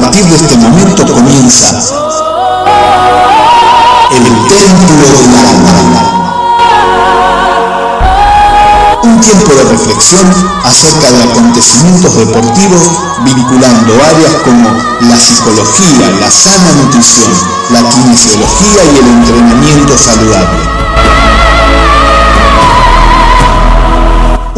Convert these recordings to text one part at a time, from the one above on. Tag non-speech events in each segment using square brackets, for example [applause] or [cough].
partir de este momento comienza el Templo del Alma. Un tiempo de reflexión acerca de acontecimientos deportivos vinculando áreas como la psicología, la sana nutrición, la kinesiología y el entrenamiento saludable.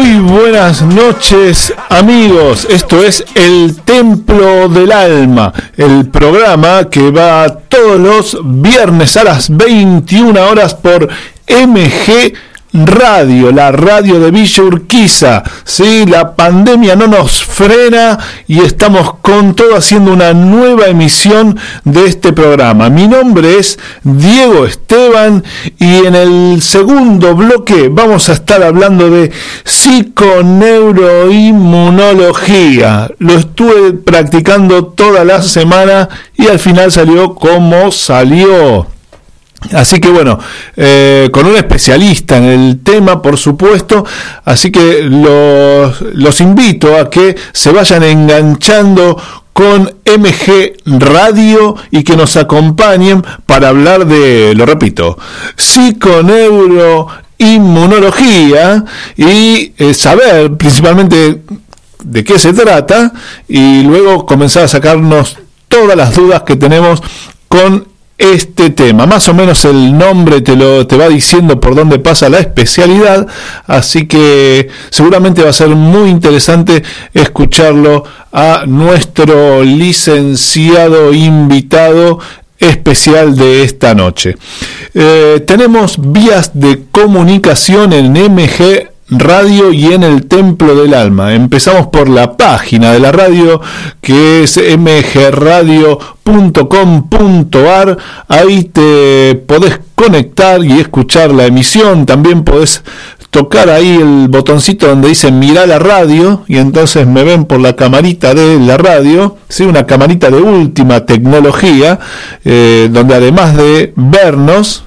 Buenas noches amigos, esto es El Templo del Alma, el programa que va todos los viernes a las 21 horas por MG Radio, la radio de Villa Urquiza. ¿sí? La pandemia no nos frena y estamos con todo haciendo una nueva emisión de este programa. Mi nombre es Diego Esteban y en el segundo bloque vamos a estar hablando de psiconeuroinmunología. Lo estuve practicando toda la semana y al final salió como salió. Así que bueno, eh, con un especialista en el tema, por supuesto, así que los, los invito a que se vayan enganchando con MG Radio y que nos acompañen para hablar de, lo repito, psiconeuroinmunología y eh, saber principalmente de qué se trata. Y luego comenzar a sacarnos todas las dudas que tenemos con este tema. Más o menos el nombre te, lo, te va diciendo por dónde pasa la especialidad, así que seguramente va a ser muy interesante escucharlo a nuestro licenciado invitado especial de esta noche. Eh, tenemos vías de comunicación en MG radio y en el templo del alma. Empezamos por la página de la radio que es mgradio.com.ar. Ahí te podés conectar y escuchar la emisión. También podés tocar ahí el botoncito donde dice mira la radio y entonces me ven por la camarita de la radio, ¿sí? una camarita de última tecnología, eh, donde además de vernos,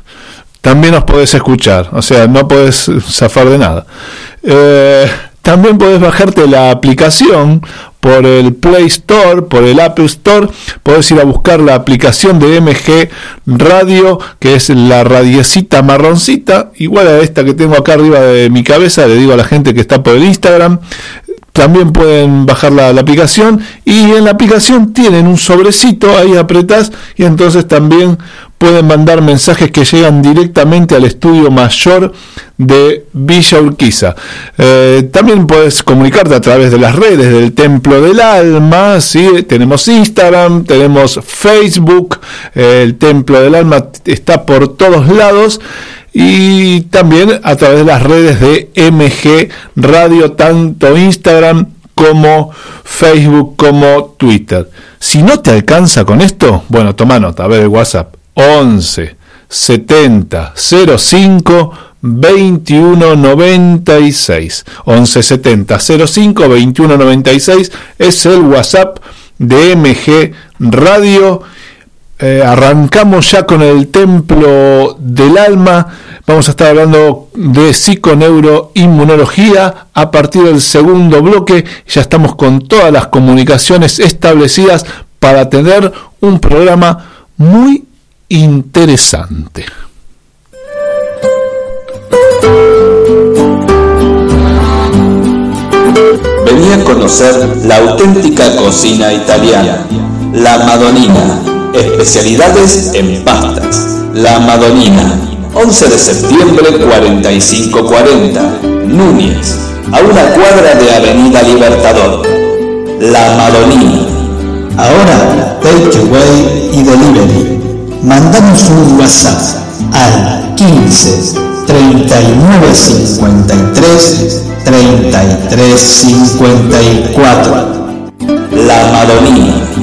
también nos podés escuchar, o sea, no podés zafar de nada. Eh, también podés bajarte la aplicación por el Play Store, por el Apple Store. Podés ir a buscar la aplicación de MG Radio, que es la radiecita marroncita, igual a esta que tengo acá arriba de mi cabeza. Le digo a la gente que está por el Instagram. También pueden bajar la, aplicación y en la aplicación tienen un sobrecito, ahí apretás y entonces también pueden mandar mensajes que llegan directamente al estudio mayor de Villa Urquiza. Eh, también puedes comunicarte a través de las redes del Templo del Alma, ¿sí? tenemos Instagram, tenemos Facebook, el Templo del Alma está por todos lados y también a través de las redes de MG Radio, tanto Instagram como Facebook como Twitter. Si no te alcanza con esto, bueno, toma nota, a ver el WhatsApp 11 70 05 2196. 1170 05 2196 es el WhatsApp de MG Radio. Eh, arrancamos ya con el templo del alma. Vamos a estar hablando de psiconeuroinmunología a partir del segundo bloque. Ya estamos con todas las comunicaciones establecidas para tener un programa muy interesante. Venía a conocer la auténtica cocina italiana, la Madonina, especialidades en pastas. La Madonina, 11 de septiembre 4540, Núñez, a una cuadra de Avenida Libertador. La Madonina. Ahora, takeaway y delivery. Mandamos un WhatsApp al 15 39 53 33 54. La Madonina.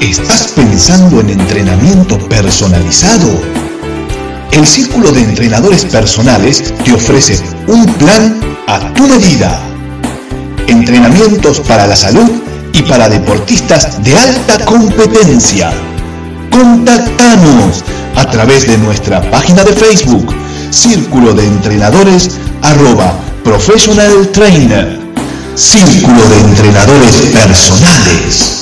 ¿Estás pensando en entrenamiento personalizado? El Círculo de Entrenadores Personales te ofrece un plan a tu medida. Entrenamientos para la salud y para deportistas de alta competencia. Contactanos a través de nuestra página de Facebook, Círculo de Entrenadores arroba Professional Trainer. Círculo de Entrenadores Personales.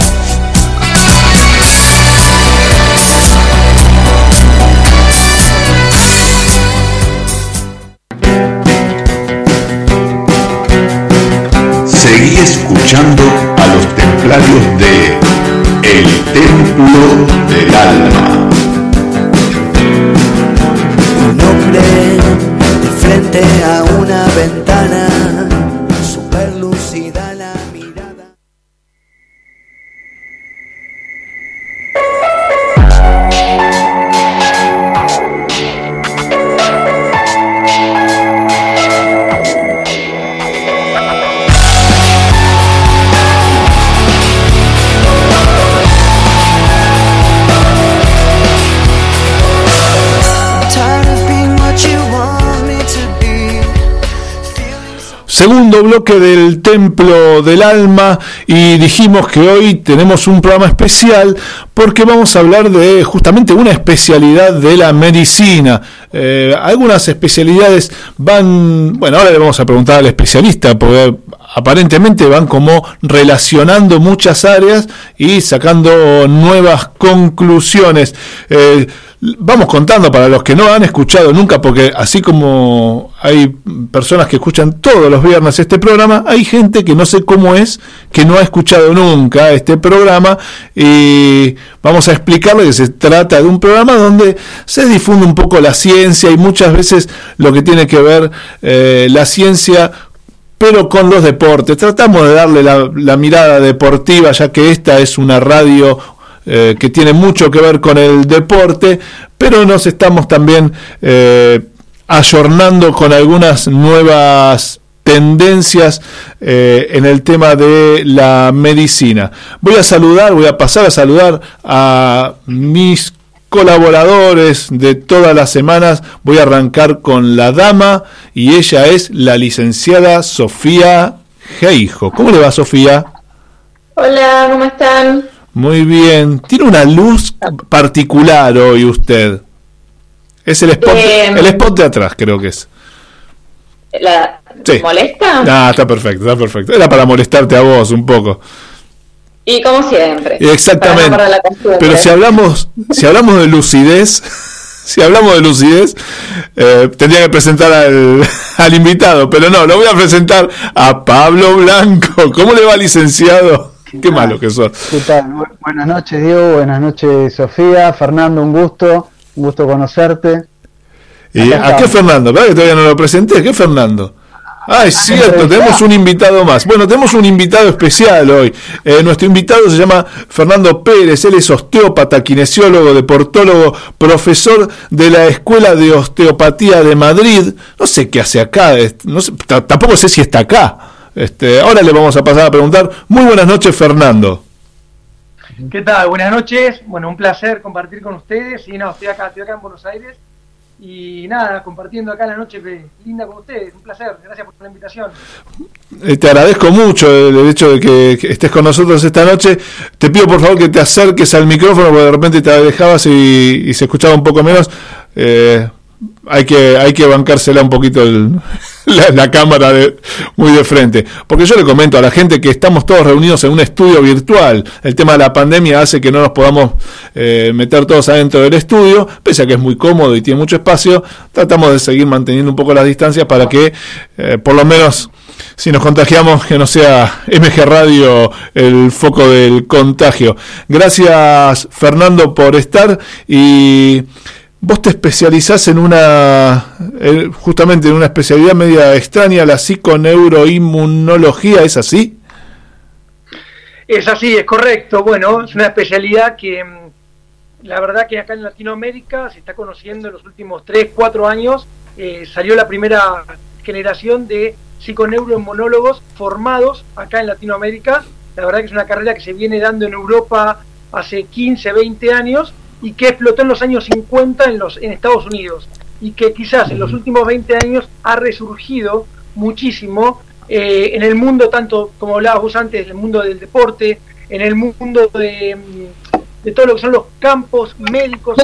Templo del Alma. Del Templo del Alma y dijimos que hoy tenemos un programa especial porque vamos a hablar de justamente una especialidad de la medicina. Eh, algunas especialidades van, bueno, ahora le vamos a preguntar al especialista porque aparentemente van como relacionando muchas áreas y sacando nuevas conclusiones. Eh, vamos contando para los que no han escuchado nunca, porque así como hay personas que escuchan todos los viernes este programa, hay gente que no sé cómo es, que no ha escuchado nunca este programa y vamos a explicarle que se trata de un programa donde se difunde un poco la ciencia y muchas veces lo que tiene que ver eh, la ciencia pero con los deportes. Tratamos de darle la, la mirada deportiva, ya que esta es una radio eh, que tiene mucho que ver con el deporte, pero nos estamos también eh, ayornando con algunas nuevas tendencias eh, en el tema de la medicina. Voy a saludar, voy a pasar a saludar a mis colaboradores de todas las semanas. Voy a arrancar con la dama y ella es la licenciada Sofía Geijo. ¿Cómo le va Sofía? Hola, ¿cómo están? Muy bien. Tiene una luz particular hoy usted. Es el spot, Eh, el spot de atrás, creo que es. ¿La Sí. molesta? Ah, está perfecto, está perfecto. Era para molestarte a vos un poco. Y como siempre. Exactamente. no. Pero si hablamos, si hablamos de lucidez, [laughs] si hablamos de lucidez, eh, tendría que presentar al, [laughs] al invitado, pero no, lo voy a presentar a Pablo Blanco. ¿Cómo le va, licenciado? Qué malo que sos. ¿Qué tal? Bu- Buenas noches, Diego. Buenas noches, Sofía. Fernando, un gusto. Un gusto conocerte. ¿Y a qué. Fernando? ¿Verdad que todavía no lo presenté? ¿Qué Fernando? Ah, es cierto, tenemos un invitado más. Bueno, tenemos un invitado especial hoy. Eh, nuestro invitado se llama Fernando Pérez, él es osteópata, kinesiólogo, deportólogo, profesor de la Escuela de Osteopatía de Madrid. No sé qué hace acá, no sé, tampoco sé si está acá. Este, ahora le vamos a pasar a preguntar. Muy buenas noches, Fernando. ¿Qué tal? Buenas noches. Bueno, un placer compartir con ustedes. Y no, estoy acá, estoy acá en Buenos Aires. Y nada, compartiendo acá la noche linda con ustedes. Un placer. Gracias por la invitación. Eh, te agradezco mucho el, el hecho de que, que estés con nosotros esta noche. Te pido por favor que te acerques al micrófono porque de repente te alejabas y, y se escuchaba un poco menos. Eh, hay que hay que bancársela un poquito [laughs] la, cámara muy de frente. Porque yo le comento a la gente que estamos todos reunidos en un estudio virtual. El tema de la pandemia hace que no nos podamos eh, meter todos adentro del estudio, pese a que es muy cómodo y tiene mucho espacio. Tratamos de seguir manteniendo un poco las distancias para que eh, por lo menos si nos contagiamos, que no sea MG Radio el foco del contagio. Gracias, Fernando, por estar y vos te especializás en una, justamente en una especialidad media extraña, la psiconeuroinmunología, ¿es así? Es así, es correcto. Bueno, es una especialidad que mm, la verdad que acá en Latinoamérica se está conociendo en los últimos 3, 4 años. Eh, salió la primera generación de psiconeuroinmunólogos formados acá en Latinoamérica. La verdad que es una carrera que se viene dando en Europa hace 15, 20 años y que explotó en los años 50 en, los, en Estados Unidos y que quizás en los últimos 20 años ha resurgido muchísimo eh, en el mundo, tanto como hablabas vos antes, en el mundo del deporte, en el mundo de, mm, de todo lo que son los campos médicos,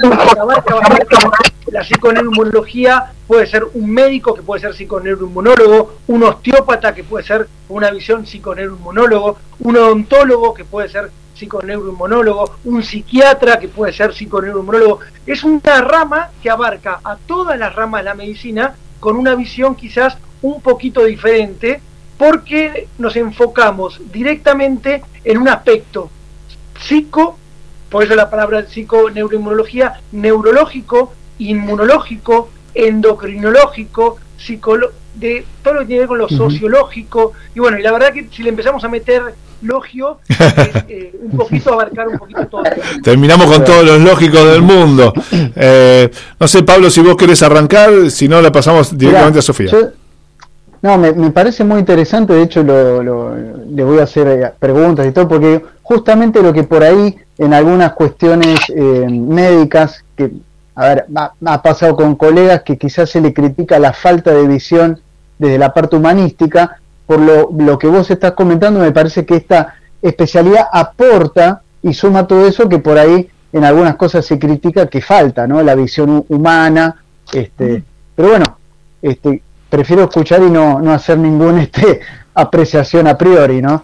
la psiconeuroinmunología, puede ser un médico que puede ser psiconeuroinmunólogo, un osteópata que puede ser una visión psiconeuroinmunólogo, un odontólogo que puede ser psiconeuroinmunólogo, un psiquiatra que puede ser psiconeuroinmunólogo. Es una rama que abarca a todas las ramas de la medicina con una visión quizás un poquito diferente porque nos enfocamos directamente en un aspecto psico, por eso la palabra psiconeuroinmunología, neurológico, inmunológico, endocrinológico, psicolo de todo lo que tiene que ver con lo sociológico. Y bueno, y la verdad que si le empezamos a meter logio, es [laughs] eh, un poquito abarcar un poquito todo. Terminamos con todos los lógicos del mundo. Eh, no sé, Pablo, si vos querés arrancar, si no, la pasamos directamente Mirá, a Sofía. yo- no, me, me parece muy interesante, de hecho lo, lo- le voy a hacer eh, preguntas y todo, porque justamente lo que por ahí en algunas cuestiones eh, médicas, que a ver, ha, ha pasado con colegas que quizás se le critica la falta de visión desde la parte humanística, por lo, lo que vos estás comentando, me parece que esta especialidad aporta y suma todo eso que por ahí en algunas cosas se critica que falta, ¿no? La visión hu- humana, este, pero bueno, este, prefiero escuchar y no, no hacer ninguna [laughs] este, apreciación a priori, ¿no?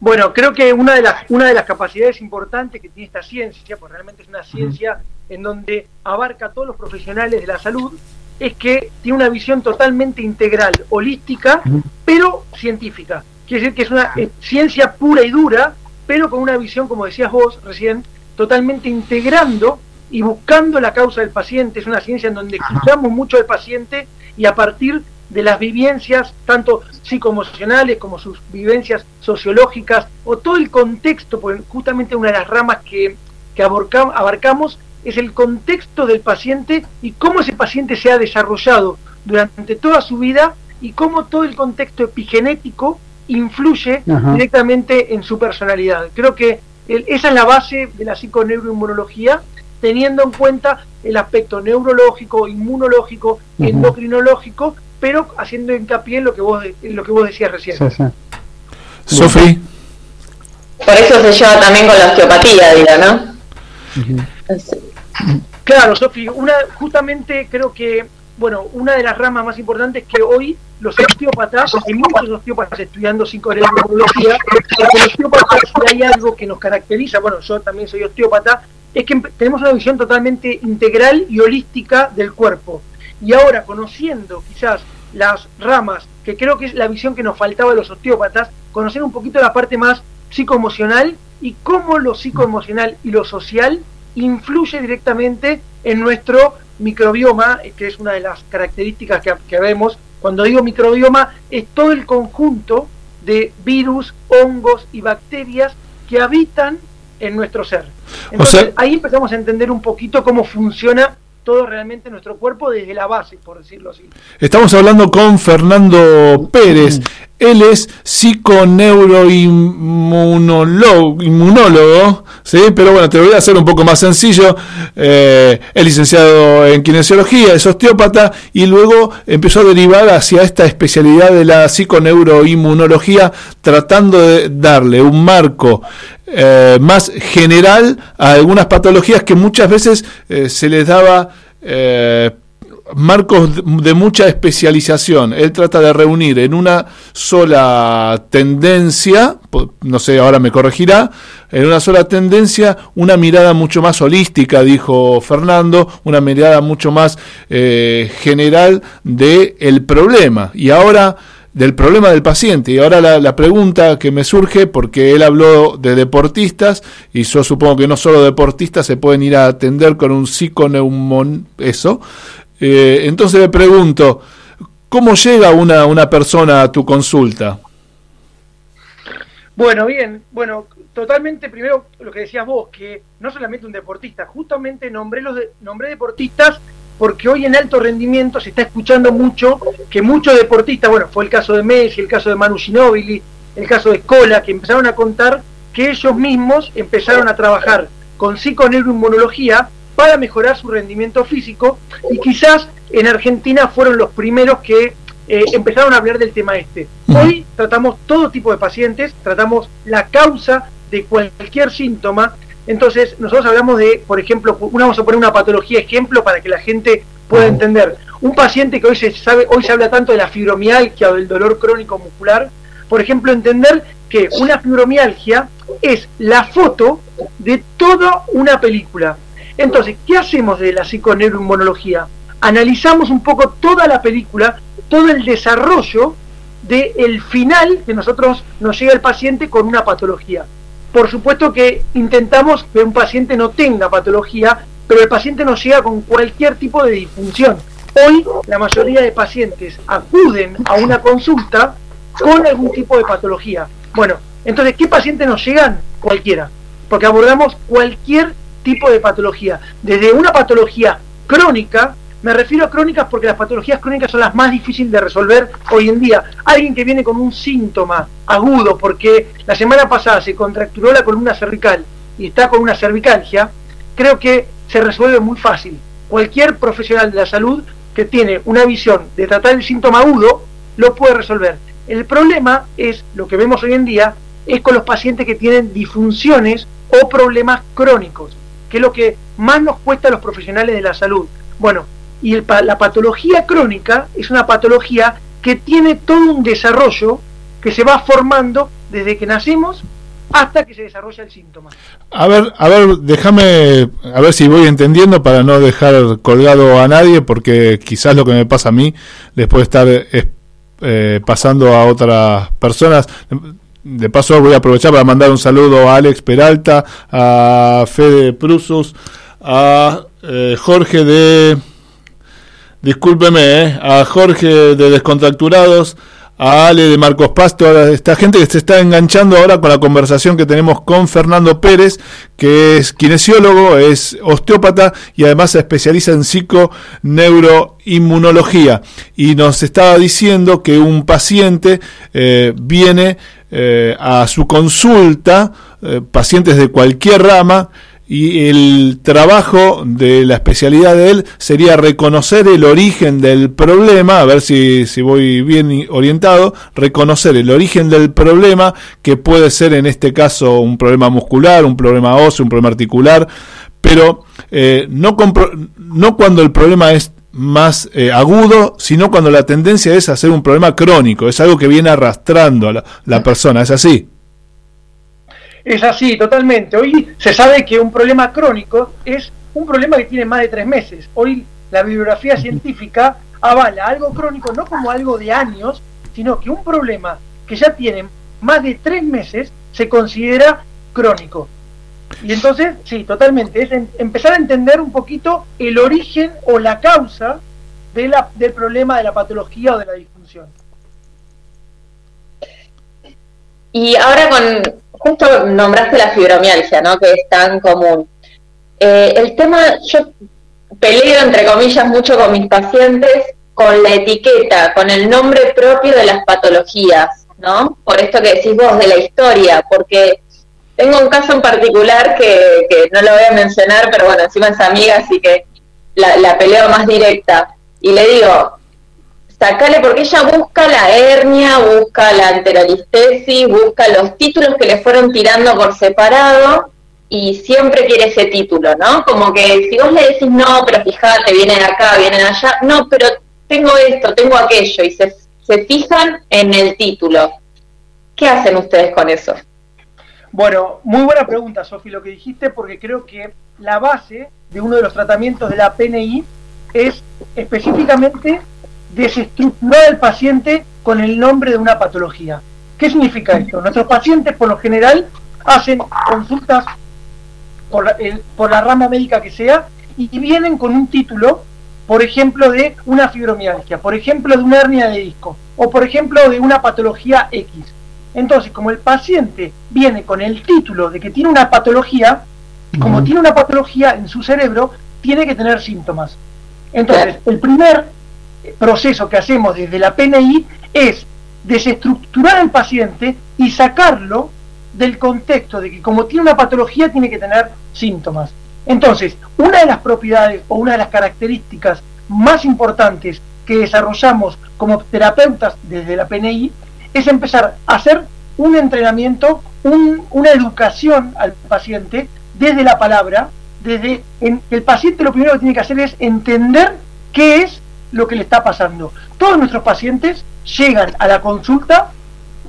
Bueno, creo que una de las una de las capacidades importantes que tiene esta ciencia, pues realmente es una ciencia en donde abarca a todos los profesionales de la salud, es que tiene una visión totalmente integral, holística, pero científica. Quiere decir que es una ciencia pura y dura, pero con una visión, como decías vos recién, totalmente integrando y buscando la causa del paciente. Es una ciencia en donde escuchamos mucho al paciente y a partir de las vivencias, tanto psicoemocionales como sus vivencias sociológicas, o todo el contexto, porque justamente una de las ramas que, que abarca- abarcamos es el contexto del paciente y cómo ese paciente se ha desarrollado durante toda su vida y cómo todo el contexto epigenético influye Ajá. directamente en su personalidad. Creo que el- esa es la base de la psiconeuroinmunología, teniendo en cuenta el aspecto neurológico, inmunológico, endocrinológico, pero haciendo hincapié en lo que vos, de- en lo que vos decías recién. Sí, sí. Sofi, Por eso se lleva también con la osteopatía, digo, ¿no? Es- Claro, Sofi, una, justamente creo que, bueno, una de las ramas más importantes es que hoy los osteópatas, hay muchos osteópatas estudiando psiconeuroinmunología, porque los osteópatas, si hay algo que nos caracteriza, bueno, yo también soy osteópata, es que tenemos una visión totalmente integral y holística del cuerpo. Y ahora, conociendo quizás las ramas, que creo que es la visión que nos faltaba a los osteópatas, conocer un poquito la parte más psicoemocional y cómo lo psicoemocional y lo social influye directamente en nuestro microbioma, eh, que es una de las características que, que vemos. Cuando digo microbioma, es todo el conjunto de virus, hongos y bacterias que habitan en nuestro ser. Entonces, sea- ahí empezamos a entender un poquito cómo funciona todo realmente nuestro cuerpo desde la base, por decirlo así. estamos hablando con Fernando Pérez. Él es psiconeuroinmunólogo, inmunólogo, ¿sí? pero bueno, te voy a hacer un poco más sencillo. Eh, es licenciado en kinesiología, es osteópata y luego empezó a derivar hacia esta especialidad de la psiconeuroinmunología, tratando de darle un marco eh, más general a algunas patologías que muchas veces eh, se les daba eh, marcos de- mucha especialización. Él trata de reunir en una sola tendencia, no sé, ahora me corregirá, en una sola tendencia una mirada mucho más holística, dijo Fernando, una mirada mucho más eh, general del el problema. Y ahora del problema del paciente. Y ahora la, la pregunta que me surge, porque él habló de deportistas, y yo supongo que no solo deportistas se pueden ir a atender con un psiconeumon, eso. Eh, entonces le pregunto, ¿cómo llega una, una persona a tu consulta? Bueno, bien, bueno, totalmente primero lo que decías vos, que no solamente un deportista, justamente nombré los deportistas porque hoy en alto rendimiento se está escuchando mucho que muchos deportistas, bueno, fue el caso de Messi, el caso de Manu Ginóbili, el caso de Escola, que empezaron a contar que ellos mismos empezaron a trabajar con psiconeuroinmunología para mejorar su rendimiento físico y quizás en Argentina fueron los primeros que eh, empezaron a hablar del tema este. Hoy tratamos todo tipo de pacientes, tratamos la causa de cualquier síntoma. Entonces, nosotros hablamos de, por ejemplo, una, vamos a poner una patología ejemplo para que la gente pueda entender. Un paciente que hoy se sabe, hoy se habla tanto de la fibromialgia o del dolor crónico muscular, por ejemplo, entender que una fibromialgia es la foto de toda una película. Entonces, ¿qué hacemos de la psiconeuroinmunología? Analizamos un poco toda la película, todo el desarrollo del final que nosotros nos llega el paciente con una patología. Por supuesto que intentamos que un paciente no tenga patología, pero el paciente nos llega con cualquier tipo de disfunción. Hoy la mayoría de pacientes acuden a una consulta con algún tipo de patología. Bueno, entonces, ¿qué pacientes nos llegan? Cualquiera, porque abordamos cualquier tipo de patología, desde una patología crónica, me refiero a crónicas porque las patologías crónicas son las más difíciles de resolver hoy en día. Alguien que viene con un síntoma agudo porque la semana pasada se contracturó la columna cervical y está con una cervicalgia, creo que se resuelve muy fácil. Cualquier profesional de la salud que tiene una visión de tratar el síntoma agudo lo puede resolver. El problema es, lo que vemos hoy en día, es con los pacientes que tienen disfunciones o problemas crónicos, que es lo que más nos cuesta a los profesionales de la salud. Bueno, y el la patología crónica es una patología que tiene todo un desarrollo que se va formando desde que nacemos hasta que se desarrolla el síntoma. A ver, a ver, déjame, a ver si voy entendiendo para no dejar colgado a nadie, porque quizás lo que me pasa a mí les puede estar eh, eh, pasando a otras personas. De paso voy a aprovechar para mandar un saludo a Alex Peralta, a Fede Prusus, a eh, Jorge de discúlpeme, ¿eh? a Jorge de Descontracturados, a Ale de Marcos Pasto, a esta gente que se está enganchando ahora con la conversación que tenemos con Fernando Pérez, que es kinesiólogo, es osteópata y además se especializa en psiconeuroinmunología. Y nos estaba diciendo que un paciente eh, viene eh, a su consulta, eh, pacientes de cualquier rama, y el trabajo de la especialidad de él sería reconocer el origen del problema, a ver si, si voy bien orientado, reconocer el origen del problema, que puede ser en este caso un problema muscular, un problema óseo, un problema articular, pero eh, no, compro- no cuando el problema es más eh, agudo, sino cuando la tendencia es a ser un problema crónico, es algo que viene arrastrando a la, la persona, ¿es así? Es así, totalmente. Hoy se sabe que un problema crónico es un problema que tiene más de tres meses. Hoy la bibliografía científica avala algo crónico no como algo de años, sino que un problema que ya tiene más de tres meses se considera crónico. Y entonces, sí, totalmente, es en- empezar a entender un poquito el origen o la causa de la, del problema de la patología o de la disfunción. Y ahora con, justo nombraste la fibromialgia, ¿no? Que es tan común. Eh, el tema, yo peleo entre comillas mucho con mis pacientes con la etiqueta, con el nombre propio de las patologías, ¿no? Por esto que decís vos de la historia, porque tengo un caso en particular que, que no lo voy a mencionar, pero bueno, encima es amiga, así que la, la peleo más directa. Y le digo, sacale porque ella busca la hernia, busca la enterolistesis, busca los títulos que le fueron tirando por separado y siempre quiere ese título, ¿no? Como que si vos le decís, no, pero fíjate, viene de acá, viene de allá, no, pero tengo esto, tengo aquello, y se, se fijan en el título. ¿Qué hacen ustedes con eso? Bueno, muy buena pregunta, Sofi, lo que dijiste, porque creo que la base de uno de los tratamientos de la PNI es específicamente desestructurar al paciente con el nombre de una patología. ¿Qué significa esto? Nuestros pacientes, por lo general, hacen consultas por la, el- por la rama médica que sea y vienen con un título, por ejemplo, de una fibromialgia, por ejemplo, de una hernia de disco, o por ejemplo, de una patología X. Entonces, como el paciente viene con el título de que tiene una patología, como tiene una patología en su cerebro, tiene que tener síntomas. Entonces, el primer proceso que hacemos desde la PNI es desestructurar al paciente y sacarlo del contexto de que como tiene una patología tiene que tener síntomas. Entonces, una de las propiedades o una de las características más importantes que desarrollamos como terapeutas desde la PNI es empezar a hacer un entrenamiento, un- una educación al paciente desde la palabra, desde el paciente lo primero que tiene que hacer es entender qué es lo que le está pasando. Todos nuestros pacientes llegan a la consulta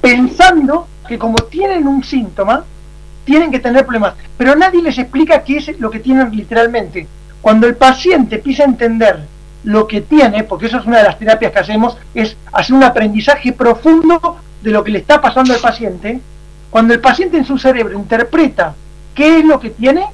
pensando que como tienen un síntoma, tienen que tener problemas, pero nadie les explica qué es lo que tienen literalmente. Cuando el paciente empieza a entender lo que tiene, porque eso es una de las terapias que hacemos, es hacer un aprendizaje profundo de lo que le está pasando al paciente, cuando el paciente en su cerebro interpreta qué es lo que tiene,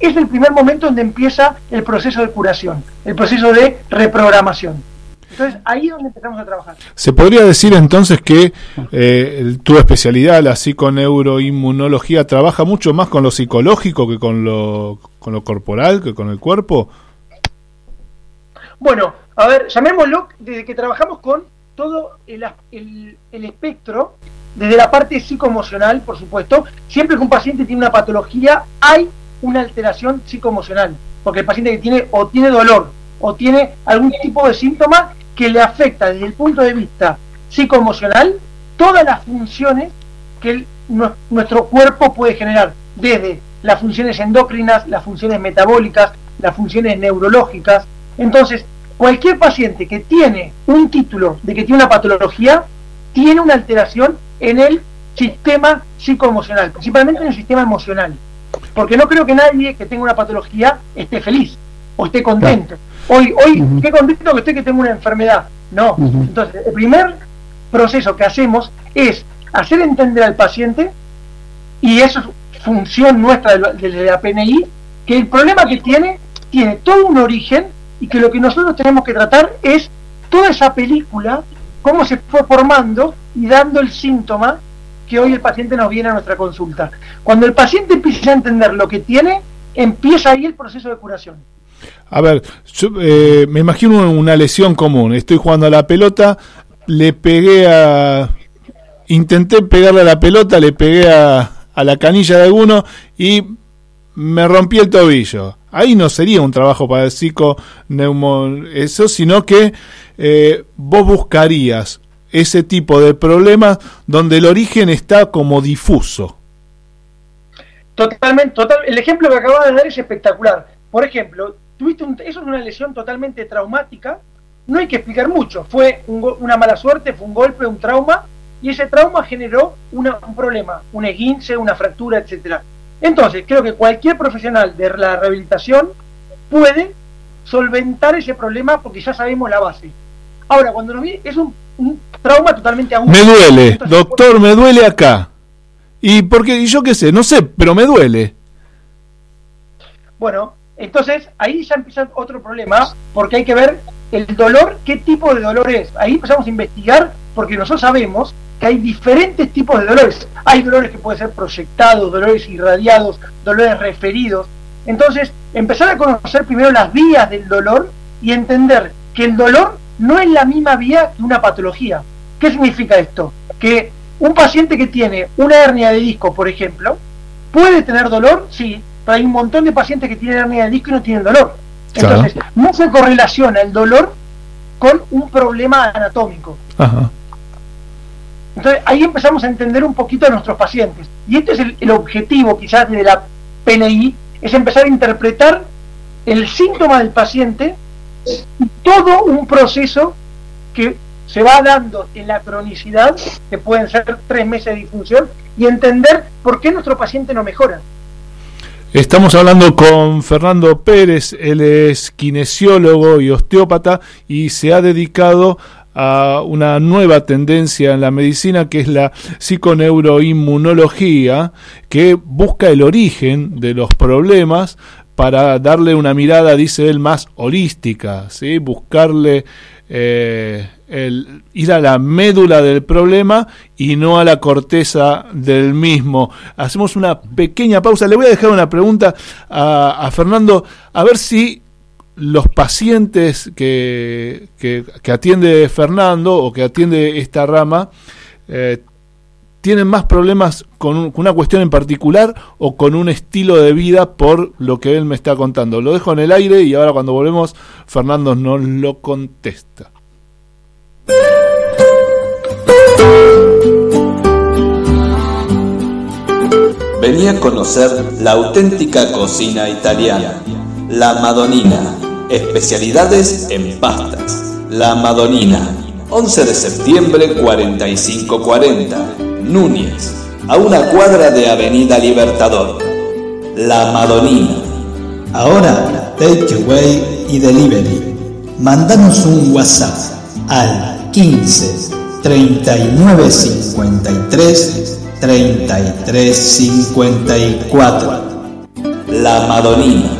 es el primer momento donde empieza el proceso de curación, el proceso de reprogramación. Entonces ahí es donde empezamos a trabajar. Se podría decir entonces que eh, tu especialidad, la psiconeuroinmunología, trabaja mucho más con lo psicológico que con lo, con lo corporal, que con el cuerpo. Bueno, a ver, llamémoslo desde que trabajamos con todo el- el espectro, desde la parte psicoemocional, por supuesto. Siempre que un paciente tiene una patología, hay una alteración psicoemocional, porque el paciente que tiene o tiene dolor o tiene algún tipo de síntoma que le afecta desde el punto de vista psicoemocional todas las funciones que nuestro cuerpo puede generar, desde las funciones endocrinas, las funciones metabólicas, las funciones neurológicas. Entonces, cualquier paciente que tiene un título de que tiene una patología, tiene una alteración en el sistema psicoemocional, principalmente en el sistema emocional. Porque no creo que nadie que tenga una patología esté feliz o esté contento. Hoy, hoy, qué contento que estoy que tengo una enfermedad. No. Entonces, el primer proceso que hacemos es hacer entender al paciente, y eso es función nuestra de la PNI, que el problema que tiene tiene todo un origen y que lo que nosotros tenemos que tratar es toda esa película, cómo se fue formando y dando el síntoma que hoy el paciente nos viene a nuestra consulta. Cuando el paciente empieza a entender lo que tiene, empieza ahí el proceso de curación. A ver, yo, eh, me imagino una lesión común. Estoy jugando a la pelota, le pegué a... Intenté pegarle a la pelota, le pegué a, a la canilla de alguno y me rompí el tobillo. Ahí no sería un trabajo para el psiconeumo eso, sino que eh, vos buscarías ese tipo de problemas donde el origen está como difuso. Totalmente, total, el ejemplo que acabas de dar es espectacular. Por ejemplo, tuviste eso es una lesión totalmente traumática, no hay que explicar mucho, fue una mala suerte, fue un golpe, un trauma, y ese trauma generó un problema, un esguince, una fractura, etcétera. Entonces, creo que cualquier profesional de la rehabilitación puede solventar ese problema porque ya sabemos la base. Ahora, cuando nos viene, es un, un trauma totalmente agudo. Me duele, doctor, me duele acá. ¿Y porque Y yo qué sé, no sé, pero me duele. Bueno, entonces ahí ya empieza otro problema, porque hay que ver el dolor, qué tipo de dolor es. Ahí empezamos a investigar, porque nosotros sabemos que hay diferentes tipos de dolores. Hay dolores que pueden ser proyectados, dolores irradiados, dolores referidos. Entonces, empezar a conocer primero las vías del dolor y entender que el dolor no es la misma vía que una patología. ¿Qué significa esto? Que un paciente que tiene una hernia de disco, por ejemplo, ¿Puede tener dolor? Sí, pero hay un montón de pacientes que tienen hernia de disco y no tienen dolor. Claro. Entonces, no se correlaciona el dolor con un problema anatómico. Ajá. Entonces, ahí empezamos a entender un poquito a nuestros pacientes. Y este es el, el objetivo quizás de la PNI, es empezar a interpretar el síntoma del paciente todo un proceso que se va dando en la cronicidad, que pueden ser tres meses de disfunción, y entender por qué nuestro paciente no mejora. Estamos hablando con Fernando Pérez, él es kinesiólogo y osteópata y se ha dedicado a una nueva tendencia en la medicina que es la psiconeuroinmunología, que busca el origen de los problemas para darle una mirada, dice él, más holística, ¿sí? buscarle eh, el, ir a la médula del problema y no a la corteza del mismo. Hacemos una pequeña pausa. Le voy a dejar una pregunta a, Fernando, a ver si los pacientes que, que, que atiende Fernando o que atiende esta rama eh, tienen más problemas con, un- con una cuestión en particular o con un estilo de vida por lo que él me está contando. Lo dejo en el aire y ahora cuando volvemos Fernando nos lo contesta. Vení a conocer la auténtica cocina italiana. La Madonina. Especialidades en pastas. La Madonina. 11 de septiembre 4540. Núñez. A una cuadra de Avenida Libertador. La Madonina. Ahora, takeaway y delivery. Mandanos un WhatsApp al 15 39 53 33 54. La Madonina.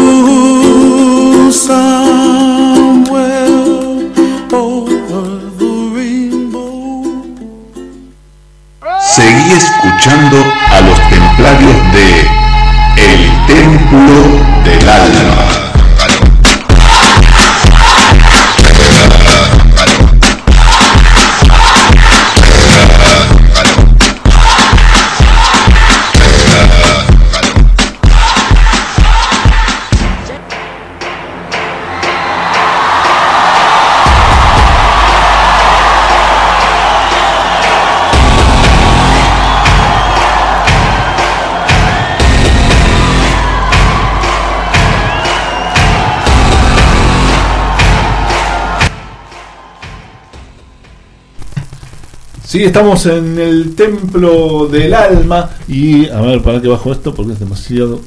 Seguí escuchando Estamos en el templo del alma. Y a ver, para que bajo esto porque es demasiado.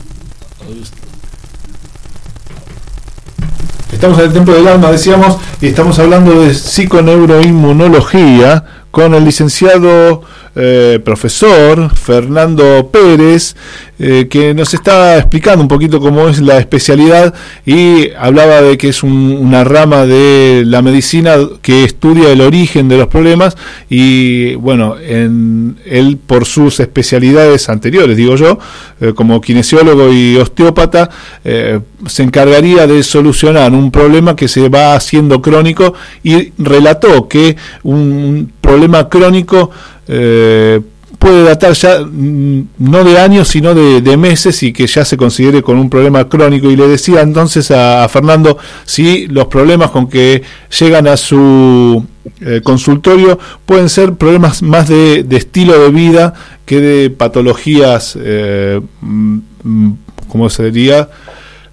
Estamos en el templo del alma, decíamos, y estamos hablando de psiconeuroinmunología con el licenciado eh, profesor Fernando Pérez, eh, que nos está explicando un poquito cómo es la especialidad y hablaba de que es una rama de la medicina que estudia el origen de los problemas y bueno, en, él por sus especialidades anteriores, digo yo, eh, como kinesiólogo y osteópata, se encargaría de solucionar un problema que se va haciendo crónico y relató que un problema crónico eh, puede datar ya mm, no de años sino de, meses y que ya se considere con un problema crónico. Y le decía entonces a, Fernando si los problemas con que llegan a su eh, consultorio pueden ser problemas más de, estilo de vida que de patologías eh, mm, mm, como se diría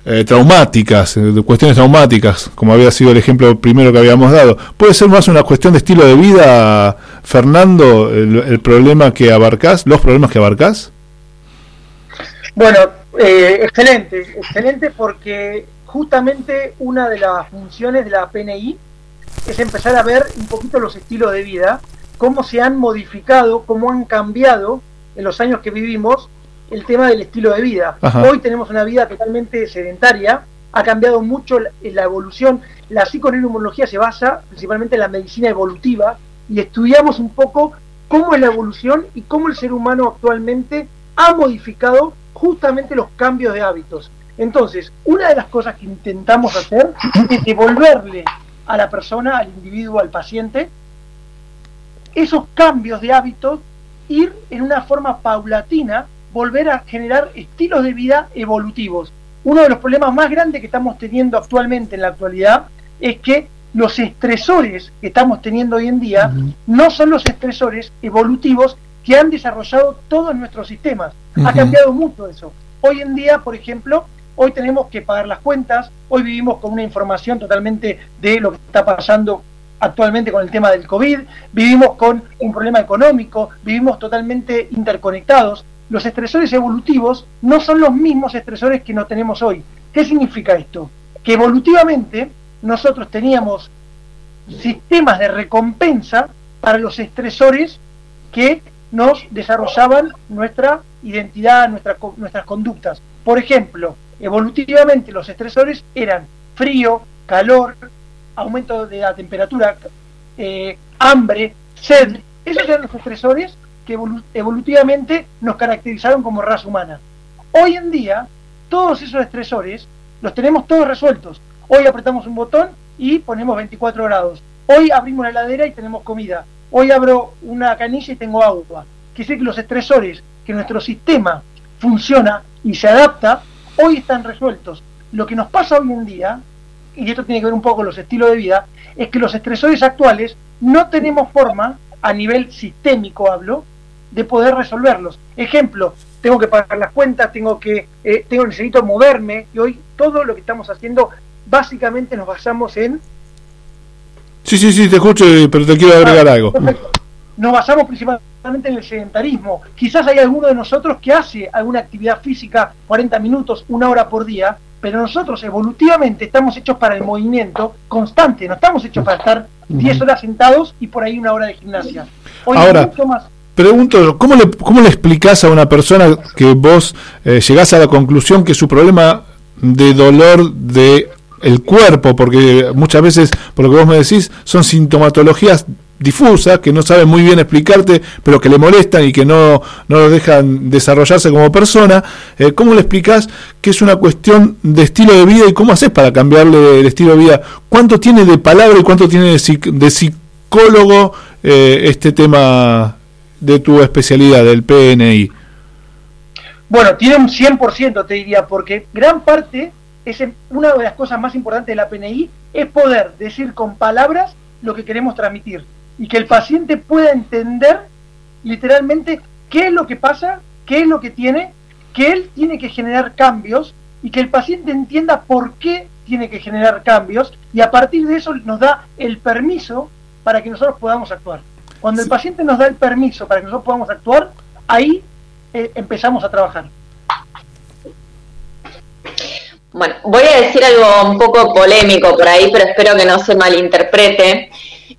eh, traumáticas, eh, cuestiones traumáticas, como había sido el ejemplo primero que habíamos dado. ¿Puede ser más una cuestión de estilo de vida, Fernando, el, problema que abarcás, los problemas que abarcás? Bueno, eh, excelente, excelente porque justamente una de las funciones de la PNI es empezar a ver un poquito los estilos de vida, cómo se han modificado, cómo han cambiado en los años que vivimos el tema del estilo de vida. Hoy tenemos una vida totalmente sedentaria, ha cambiado mucho la, evolución. La psiconeuroinmunología se basa principalmente en la medicina evolutiva y estudiamos un poco cómo es la evolución y cómo el ser humano actualmente ha modificado justamente los cambios de hábitos. Entonces, una de las cosas que intentamos hacer es devolverle a la persona, al individuo, al paciente, esos cambios de hábitos, ir en una forma paulatina volver a generar estilos de vida evolutivos. Uno de los problemas más grandes que estamos teniendo actualmente en la actualidad es que los estresores que estamos teniendo hoy en día no son los estresores evolutivos que han desarrollado todos nuestros sistemas. Ha cambiado mucho eso. Hoy en día, por ejemplo, hoy tenemos que pagar las cuentas, hoy vivimos con una información totalmente de lo que está pasando actualmente con el tema del COVID, vivimos con un problema económico, vivimos totalmente interconectados los estresores evolutivos no son los mismos estresores que no tenemos hoy. ¿Qué significa esto? Que evolutivamente nosotros teníamos sistemas de recompensa para los estresores que nos desarrollaban nuestra identidad, nuestras conductas. Por ejemplo, evolutivamente los estresores eran frío, calor, aumento de la temperatura, eh, hambre, sed. Esos eran los estresores que evolutivamente nos caracterizaron como raza humana. Hoy en día, todos esos estresores los tenemos todos resueltos. Hoy apretamos un botón y ponemos 24 grados. Hoy abrimos la heladera y tenemos comida. Hoy abro una canilla y tengo agua. Quiere decir que los estresores que nuestro sistema funciona y se adapta, hoy están resueltos. Lo que nos pasa hoy en día, y esto tiene que ver un poco con los estilos de vida, es que los estresores actuales no tenemos forma, a nivel sistémico hablo, de poder resolverlos. Ejemplo, tengo que pagar las cuentas, tengo que, eh, tengo, necesito moverme, y hoy todo lo que estamos haciendo básicamente nos basamos en... Sí, sí, sí, te escucho, pero te quiero agregar ah, algo. Nos basamos principalmente en el sedentarismo. Quizás hay alguno de nosotros que hace alguna actividad física 40 minutos, una hora por día, pero nosotros evolutivamente estamos hechos para el movimiento constante, no estamos hechos para estar 10 horas sentados y por ahí una hora de gimnasia. Hoy Ahora, mucho más pregunto, ¿cómo le, cómo le explicás a una persona que vos eh, llegás a la conclusión que su problema de dolor de el cuerpo, porque muchas veces, por lo que vos me decís, son sintomatologías difusas, que no saben muy bien explicarte, pero que le molestan y que no, no lo dejan desarrollarse como persona, eh, ¿cómo le explicás que es una cuestión de estilo de vida y cómo haces para cambiarle el estilo de vida? ¿Cuánto tiene de palabra y cuánto tiene de, psic- de psicólogo eh, este tema de tu especialidad, del PNI? Bueno, tiene un 100%, te diría, porque gran parte, es una de las cosas más importantes de la PNI, es poder decir con palabras lo que queremos transmitir y que el paciente pueda entender literalmente qué es lo que pasa, qué es lo que tiene, que él tiene que generar cambios y que el paciente entienda por qué tiene que generar cambios y a partir de eso nos da el permiso para que nosotros podamos actuar. Cuando el paciente nos da el permiso para que nosotros podamos actuar, ahí eh, empezamos a trabajar. Bueno, voy a decir algo un poco polémico por ahí, pero espero que no se malinterprete.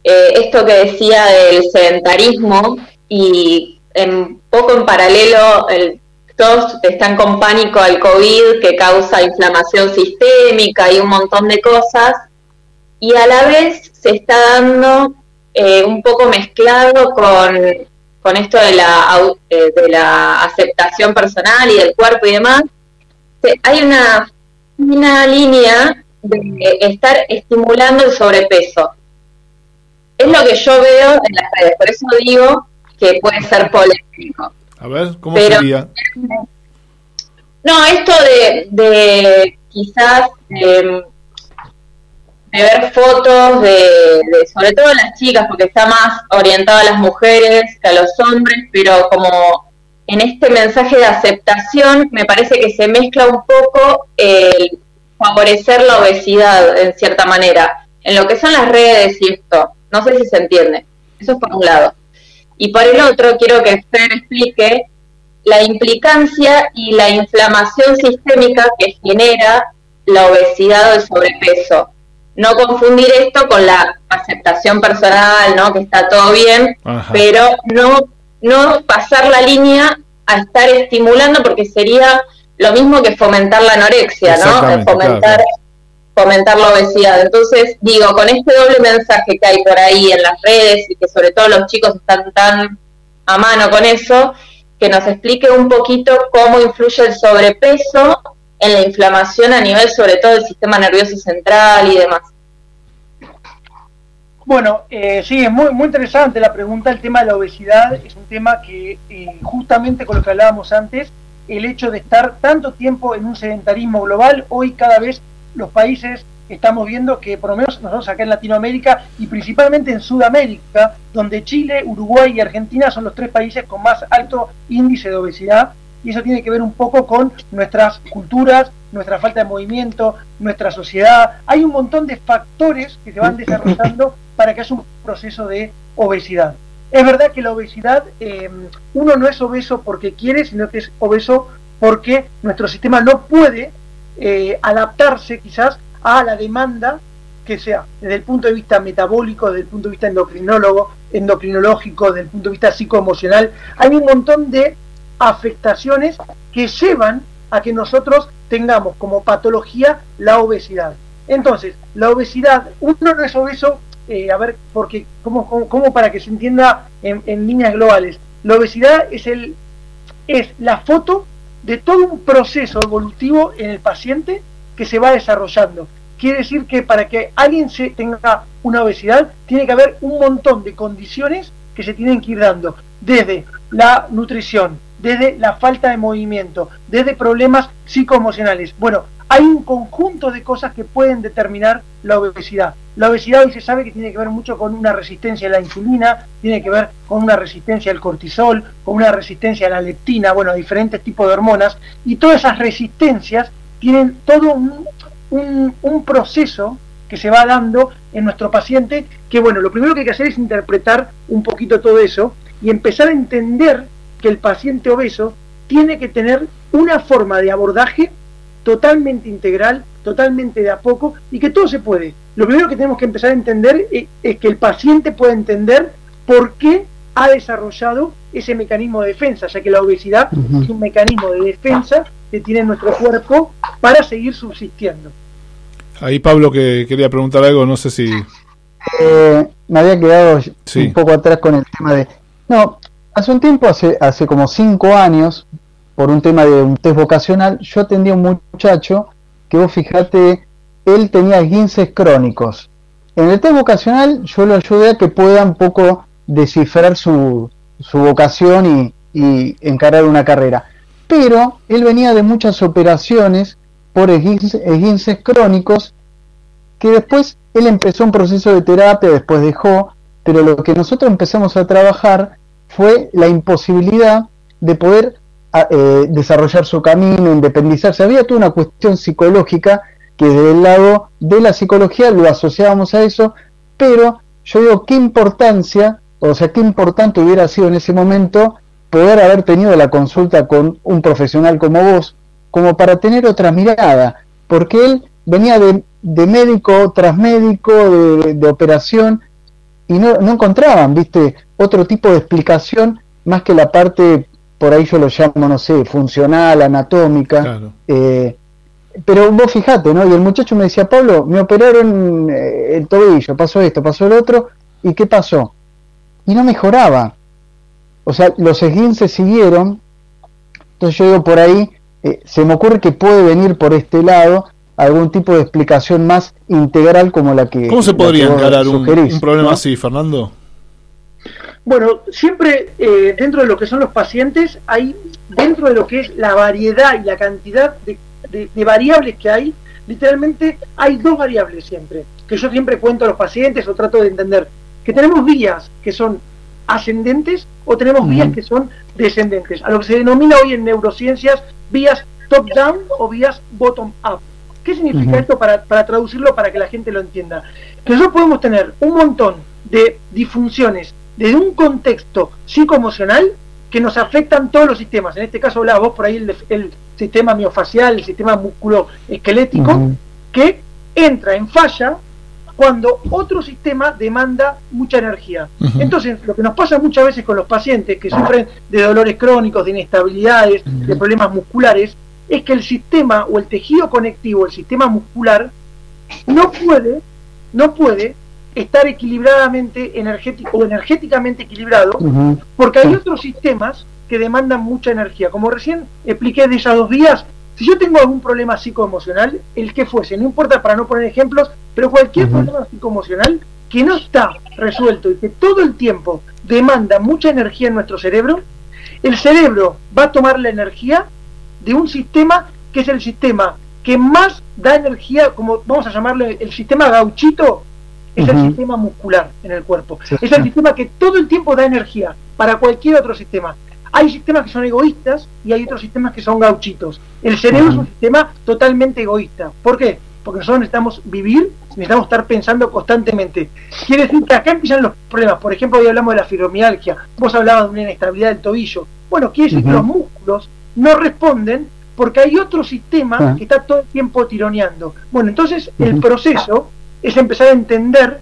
Eh, esto que decía del sedentarismo y en poco en paralelo, el- todos están con pánico al COVID que causa inflamación sistémica y un montón de cosas, y a la vez se está dando eh, un poco mezclado con, con esto de la, eh, de la aceptación personal y del cuerpo y demás. Hay una una línea de estar estimulando el sobrepeso. Es lo que yo veo en las redes, por eso digo que puede ser polémico. A ver, ¿cómo Pero- sería? No, esto de, de quizás em, de ver fotos de, sobre todo las chicas, porque está más orientado a las mujeres que a los hombres, pero como en este mensaje de aceptación me parece que se mezcla un poco el favorecer la obesidad en cierta manera, en lo que son las redes y esto. No sé si se entiende. Eso es por un lado. Y por el otro, quiero que Fer explique la implicancia y la inflamación sistémica que genera la obesidad o el sobrepeso. No confundir esto con la aceptación personal, ¿no? Que está todo bien, Ajá. pero no, no pasar la línea a estar estimulando porque sería lo mismo que fomentar la anorexia, ¿no? Fomentar, claro. fomentar la obesidad. Entonces, digo, con este doble mensaje que hay por ahí en las redes y que sobre todo los chicos están tan a mano con eso, que nos explique un poquito cómo influye el sobrepeso en la inflamación a nivel sobre todo del sistema nervioso central y demás. Bueno, eh, sí, es muy, muy interesante la pregunta. El tema de la obesidad es un tema que, eh, justamente con lo que hablábamos antes, el hecho de estar tanto tiempo en un sedentarismo global, hoy cada vez los países estamos viendo que, por lo menos nosotros acá en Latinoamérica y principalmente en Sudamérica, donde Chile, Uruguay y Argentina son los tres países con más alto índice de obesidad, y eso tiene que ver un poco con nuestras culturas, nuestra falta de movimiento, nuestra sociedad. Hay un montón de factores que se van desarrollando para que haya un proceso de obesidad. Es verdad que la obesidad, eh, uno no es obeso porque quiere, sino que es obeso porque nuestro sistema no puede eh, adaptarse quizás a la demanda que sea, desde el punto de vista metabólico, desde el punto de vista endocrinólogo, endocrinológico, desde el punto de vista psicoemocional. Hay un montón de afectaciones que llevan a que nosotros tengamos como patología la obesidad. Entonces, la obesidad, uno no es obeso, eh, a ver, porque, como, como, para que se entienda en, en líneas globales, la obesidad es, el, es la foto de todo un proceso evolutivo en el paciente que se va desarrollando. Quiere decir que para que alguien se tenga una obesidad, tiene que haber un montón de condiciones que se tienen que ir dando, desde la nutrición, desde la falta de movimiento, desde problemas psicoemocionales. Bueno, hay un conjunto de cosas que pueden determinar la obesidad. La obesidad hoy se sabe que tiene que ver mucho con una resistencia a la insulina, tiene que ver con una resistencia al cortisol, con una resistencia a la leptina, bueno, a diferentes tipos de hormonas, y todas esas resistencias tienen todo un, un, un proceso que se va dando en nuestro paciente, que bueno, lo primero que hay que hacer es interpretar un poquito todo eso y empezar a entender que el paciente obeso tiene que tener una forma de abordaje totalmente integral, totalmente de a poco y que todo se puede. Lo primero que tenemos que empezar a entender es, es que el paciente pueda entender por qué ha desarrollado ese mecanismo de defensa, ya que la obesidad es un mecanismo de defensa que tiene nuestro cuerpo para seguir subsistiendo. Ahí Pablo que quería preguntar algo, no sé si... Eh, me había quedado Sí. un poco atrás con el tema de... No, hace un tiempo, hace, hace como cinco años, por un tema de un test vocacional, yo atendí a un muchacho que vos fijate, él tenía esguinces crónicos. En el test vocacional yo lo ayudé a que pueda un poco descifrar su, su vocación y, y encarar una carrera. Pero él venía de muchas operaciones por esguinces, esguinces crónicos que después él empezó un proceso de terapia, después dejó, pero lo que nosotros empezamos a trabajar fue la imposibilidad de poder eh, desarrollar su camino, independizarse. Había toda una cuestión psicológica que desde el lado de la psicología lo asociábamos a eso, pero yo digo, qué importancia, o sea, qué importante hubiera sido en ese momento poder haber tenido la consulta con un profesional como vos, como para tener otra mirada, porque él venía de, médico tras médico, de operación, y no, no encontraban, viste, otro tipo de explicación más que la parte, por ahí yo lo llamo, no sé, funcional, anatómica. Claro. eh, pero vos fijate, ¿no? Y el muchacho me decía, Pablo, me operaron eh, el tobillo, pasó esto, pasó el otro, ¿y qué pasó? Y no mejoraba. O sea, los esguinces siguieron. Entonces yo digo por ahí, eh, se me ocurre que puede venir por este lado algún tipo de explicación más integral como la que... ¿Cómo se podría encarar un, sugerís, un problema ¿no? así, Fernando? Bueno, siempre eh, dentro de lo que son los pacientes, hay dentro de lo que es la variedad y la cantidad de, de- de variables que hay, literalmente hay dos variables siempre, que yo siempre cuento a los pacientes o trato de entender, que tenemos vías que son ascendentes o tenemos vías que son descendentes, a lo que se denomina hoy en neurociencias vías top-down o vías bottom-up. ¿Qué significa esto para, para traducirlo para que la gente lo entienda? Que nosotros podemos tener un montón de disfunciones desde un contexto psicoemocional que nos afectan todos los sistemas. En este caso hablabas vos por ahí el, el sistema miofacial, el sistema musculoesquelético, que entra en falla cuando otro sistema demanda mucha energía. Entonces, lo que nos pasa muchas veces con los pacientes que sufren de dolores crónicos, de inestabilidades, de problemas musculares, es que el sistema o el tejido conectivo, el sistema muscular, no puede, no puede estar equilibradamente energético o energéticamente equilibrado porque hay otros sistemas que demandan mucha energía. Como recién expliqué de esas dos vías, si yo tengo algún problema psicoemocional, el que fuese, no importa para no poner ejemplos, pero cualquier problema psicoemocional que no está resuelto y que todo el tiempo demanda mucha energía en nuestro cerebro, el cerebro va a tomar la energía de un sistema que es el sistema que más da energía, como vamos a llamarle el sistema gauchito, es el sistema muscular en el cuerpo. Sí. Es el sistema que todo el tiempo da energía para cualquier otro sistema. Hay sistemas que son egoístas y hay otros sistemas que son gauchitos. El cerebro es un sistema totalmente egoísta. ¿Por qué? Porque nosotros necesitamos vivir, necesitamos estar pensando constantemente. Quiere decir que acá empiezan los problemas. Por ejemplo, hoy hablamos de la fibromialgia. Vos hablabas de una inestabilidad del tobillo. Bueno, quiere decir que los músculos no responden porque hay otro sistema Ah. que está todo el tiempo tironeando. Bueno, entonces el proceso es empezar a entender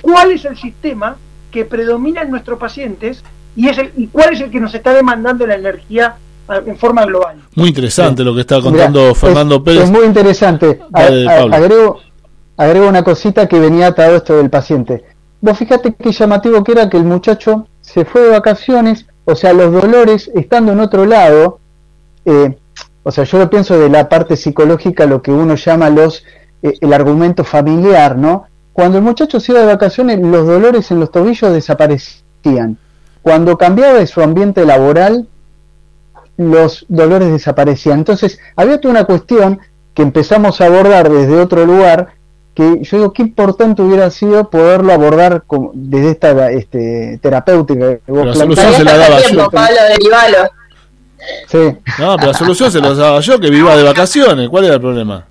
cuál es el sistema que predomina en nuestros pacientes y, es el- y cuál es el que nos está demandando la energía ah, en forma global. Muy interesante lo que está Mirá, contando es- Fernando Pérez. Es muy interesante. Dale, a- agrego, agrego una cosita que venía atado esto del paciente. Vos fíjate qué llamativo que era que el muchacho se fue de vacaciones, o sea, los dolores estando en otro lado, eh, o sea, yo lo pienso de la parte psicológica, lo que uno llama los eh, el argumento familiar, ¿no? Cuando el muchacho se iba de vacaciones, los dolores en los tobillos desaparecían. Cuando cambiaba de su ambiente laboral, los dolores desaparecían. Entonces, había toda una cuestión que empezamos a abordar desde otro lugar, que yo digo, qué importante hubiera sido poderlo abordar con- desde esta este, terapéutica. que vos La solución se la daba tiempo, yo. Pablo, derivalo. Sí. No, pero la solución se la daba yo, que viva de vacaciones. ¿Cuál era el problema?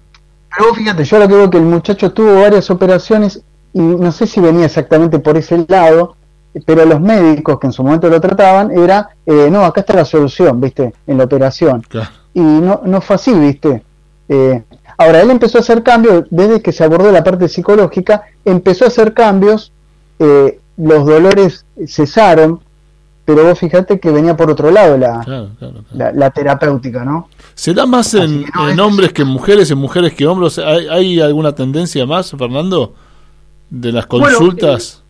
Pero vos fíjate, yo lo que veo que el muchacho tuvo varias operaciones y no sé si venía exactamente por ese lado, pero los médicos que en su momento lo trataban era, eh, no, acá está la solución, viste, en la operación. Claro. Y no, no fue así, viste. Eh, ahora, él empezó a hacer cambios, desde que se abordó la parte psicológica, empezó a hacer cambios, eh, los dolores cesaron, pero vos fíjate que venía por otro lado la, Claro, claro, claro. la, la terapéutica, ¿no? ¿Se da más en, que no, en es- hombres que en mujeres, en mujeres que hombres? ¿Hay, hay alguna tendencia más, Fernando? De las Bueno, consultas.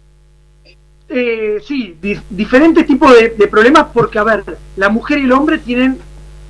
eh, sí, di- diferentes tipos de, de problemas porque, a ver, la mujer y el hombre tienen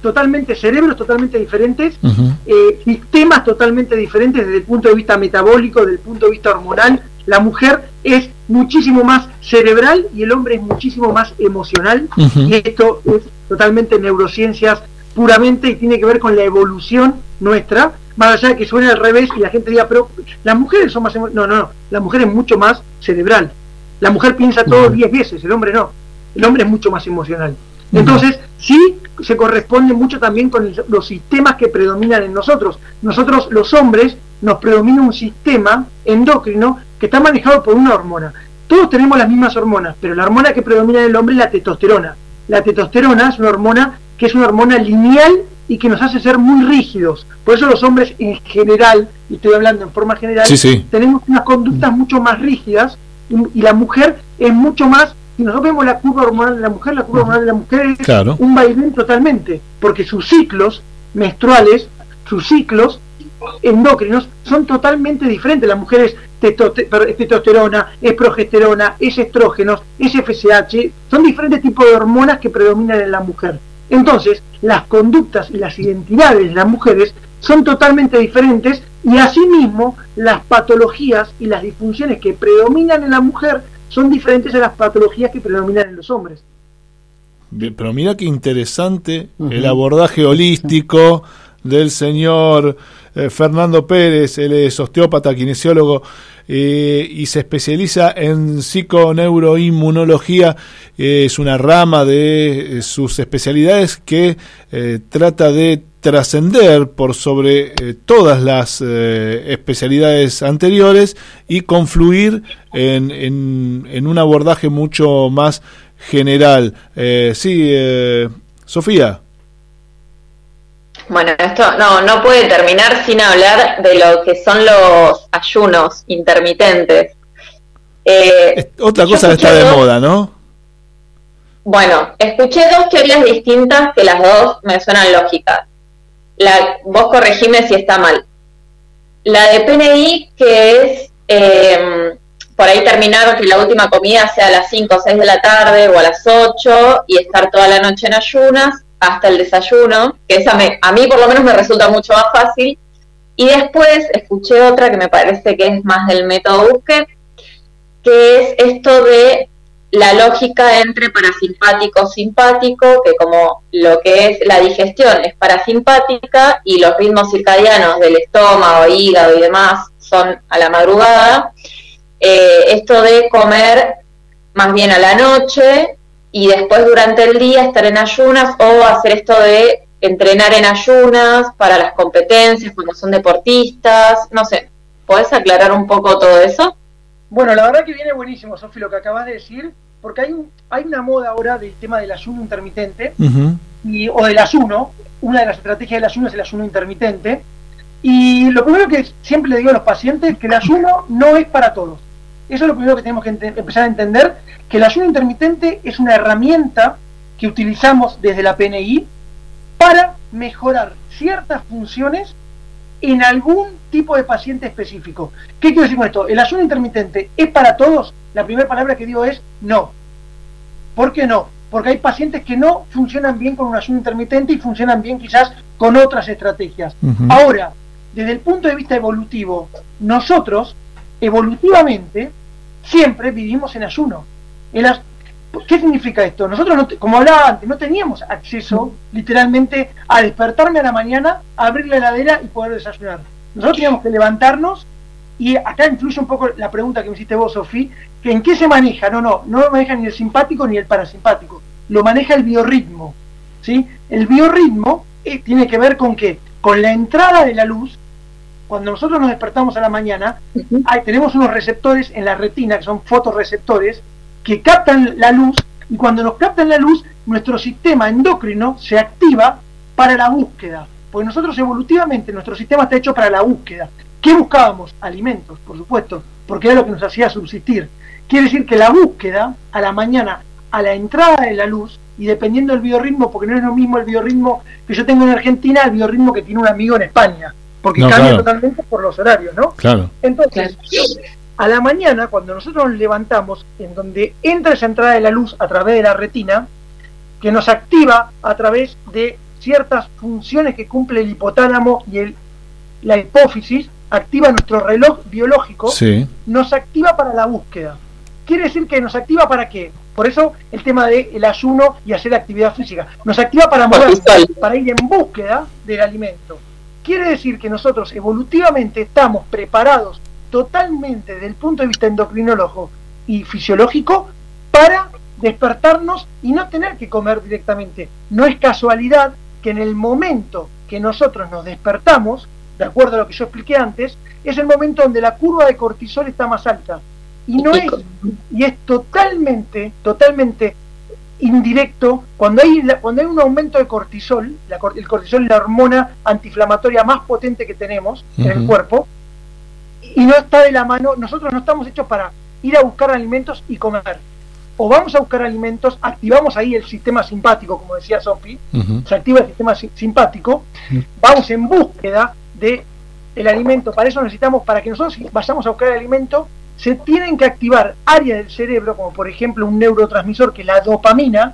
totalmente cerebros totalmente diferentes, Ujú. eh, sistemas totalmente diferentes desde el punto de vista metabólico, desde el punto de vista hormonal. La mujer es muchísimo más cerebral y el hombre es muchísimo más emocional. Y esto es totalmente neurociencias puramente y tiene que ver con la evolución nuestra, más allá de que suene al revés y la gente diga, pero las mujeres son más... emo-". No, no, no, la mujer es mucho más cerebral. La mujer piensa todo Ujú. 10 veces, el hombre no. El hombre es mucho más emocional. Entonces, sí se corresponde mucho también con el- los sistemas que predominan en nosotros. Nosotros, los hombres, nos predomina un sistema endocrino que está manejado por una hormona. Todos tenemos las mismas hormonas, pero la hormona que predomina en el hombre es la testosterona. La testosterona es una hormona que es una hormona lineal y que nos hace ser muy rígidos. Por eso los hombres en general, y estoy hablando en forma general, Sí, sí. tenemos unas conductas mucho más rígidas y, y la mujer es mucho más, si nosotros vemos la curva hormonal de la mujer, la curva hormonal de la mujer es Claro. un vaivén totalmente, porque sus ciclos menstruales, sus ciclos endocrinos son totalmente diferentes. La mujer es es testosterona, es progesterona, es estrógenos, es FSH, son diferentes tipos de hormonas que predominan en la mujer. Entonces, las conductas y las identidades de las mujeres son totalmente diferentes y asimismo las patologías y las disfunciones que predominan en la mujer son diferentes a las patologías que predominan en los hombres. Bien, pero mira qué interesante el abordaje holístico del señor eh, Fernando Pérez, él es osteópata, kinesiólogo eh, y se especializa en psiconeuroinmunología, eh, es una rama de eh, sus especialidades que trata de trascender por sobre todas las especialidades anteriores y confluir en, en- un abordaje mucho más general. Eh, sí, Sofía. Bueno, esto no, no puede terminar sin hablar de lo que son los ayunos intermitentes. Eh, otra cosa está de dos- moda, ¿no? Bueno, escuché dos teorías distintas que las dos me suenan lógicas. La, vos corregime si está mal. La de PNI, que es eh, por ahí terminar que la última comida sea a las 5 o 6 de la tarde o a las 8 y estar toda la noche en ayunas hasta el desayuno, que esa me, a mí por lo menos me resulta mucho más fácil. Y después escuché otra que me parece que es más del método Busque, que es esto de la lógica entre parasimpático simpático, que como lo que es la digestión es parasimpática y los ritmos circadianos del estómago, hígado y demás son a la madrugada, eh, esto de comer más bien a la noche y después durante el día estar en ayunas o hacer esto de entrenar en ayunas para las competencias cuando son deportistas, no sé, ¿podés aclarar un poco todo eso? Bueno, la verdad que viene buenísimo, Sofi, lo que acabas de decir, porque hay, un, hay una moda ahora del tema del ayuno intermitente, y, o del ayuno, una de las estrategias del ayuno es el ayuno intermitente, y lo primero que siempre le digo a los pacientes es que el ayuno no es para todos. Eso es lo primero que tenemos que empezar a entender, que el ayuno intermitente es una herramienta que utilizamos desde la PNI para mejorar ciertas funciones en algún tipo de paciente específico. ¿Qué quiero decir con esto? ¿El ayuno intermitente es para todos? La primera palabra que digo es no. ¿Por qué no? Porque hay pacientes que no funcionan bien con un ayuno intermitente y funcionan bien quizás con otras estrategias. Ahora, desde el punto de vista evolutivo, nosotros, evolutivamente, siempre vivimos en ayuno. El as- ¿Qué significa esto? Nosotros, no como hablaba antes, no teníamos acceso literalmente a despertarme a la mañana, abrir la heladera y poder desayunar. Nosotros teníamos que levantarnos y acá influye un poco la pregunta que me hiciste vos, Sofí, que en qué se maneja. No, no, no lo maneja ni el simpático ni el parasimpático. Lo maneja el biorritmo. ¿sí? El biorritmo eh, tiene que ver con qué? Con la entrada de la luz. Cuando nosotros nos despertamos a la mañana, hay- tenemos unos receptores en la retina, que son fotorreceptores, que captan la luz y cuando nos captan la luz, nuestro sistema endocrino se activa para la búsqueda. Porque nosotros evolutivamente, nuestro sistema está hecho para la búsqueda. ¿Qué buscábamos? Alimentos, por supuesto, porque era lo que nos hacía subsistir. Quiere decir que la búsqueda a la mañana, a la entrada de la luz, y dependiendo del biorritmo, porque no es lo mismo el biorritmo que yo tengo en Argentina, el biorritmo que tiene un amigo en España, porque No, cambia claro. totalmente por los horarios, ¿no? Claro. Entonces, A la mañana, cuando nosotros nos levantamos, en donde entra esa entrada de la luz a través de la retina, que nos activa a través de ciertas funciones que cumple el hipotálamo y el, la hipófisis, activa nuestro reloj biológico, Sí. nos activa para la búsqueda. Quiere decir que nos activa para qué? Por eso el tema del ayuno y hacer actividad física. Nos activa para mover, para ir en búsqueda del alimento. Quiere decir que nosotros evolutivamente estamos preparados totalmente desde el punto de vista endocrinológico y fisiológico para despertarnos y no tener que comer directamente. No es casualidad que en el momento que nosotros nos despertamos, de acuerdo a lo que yo expliqué antes, es el momento donde la curva de cortisol está más alta. Y no es, y es totalmente, totalmente indirecto cuando hay cuando hay un aumento de cortisol, la el cortisol es la hormona antiinflamatoria más potente que tenemos en el cuerpo, y no está de la mano, nosotros no estamos hechos para ir a buscar alimentos y comer. O vamos a buscar alimentos, activamos ahí el sistema simpático, como decía Sofi, Ujú. se activa el sistema si- simpático, vamos en búsqueda de el alimento, para eso necesitamos, para que nosotros vayamos a buscar el alimento, se tienen que activar áreas del cerebro, como por ejemplo un neurotransmisor que es la dopamina,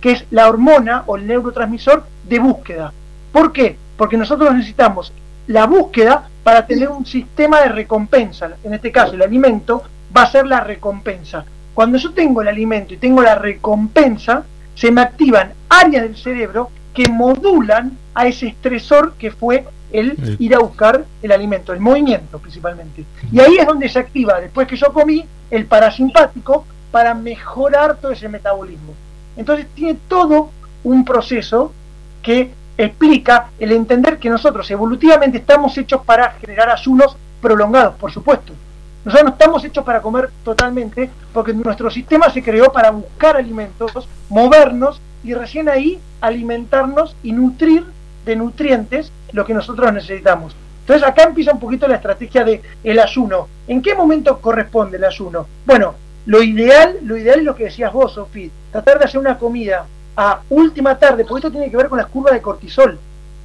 que es la hormona o el neurotransmisor de búsqueda. ¿Por qué? Porque nosotros necesitamos la búsqueda para tener un sistema de recompensa. En este caso, el alimento va a ser la recompensa. Cuando yo tengo el alimento y tengo la recompensa, se me activan áreas del cerebro que modulan a ese estresor que fue el ir a buscar el alimento, el movimiento principalmente. Y ahí es donde se activa, después que yo comí, el parasimpático para mejorar todo ese metabolismo. Entonces tiene todo un proceso que explica el entender que nosotros evolutivamente estamos hechos para generar ayunos prolongados, por supuesto. Nosotros no estamos hechos para comer totalmente, porque nuestro sistema se creó para buscar alimentos, movernos y recién ahí alimentarnos y nutrir de nutrientes lo que nosotros necesitamos. Entonces acá empieza un poquito la estrategia de el ayuno. ¿En qué momento corresponde el ayuno? Bueno, lo ideal, lo ideal es lo que decías vos, Sofía, tratar de hacer una comida a última tarde, porque esto tiene que ver con las curvas de cortisol.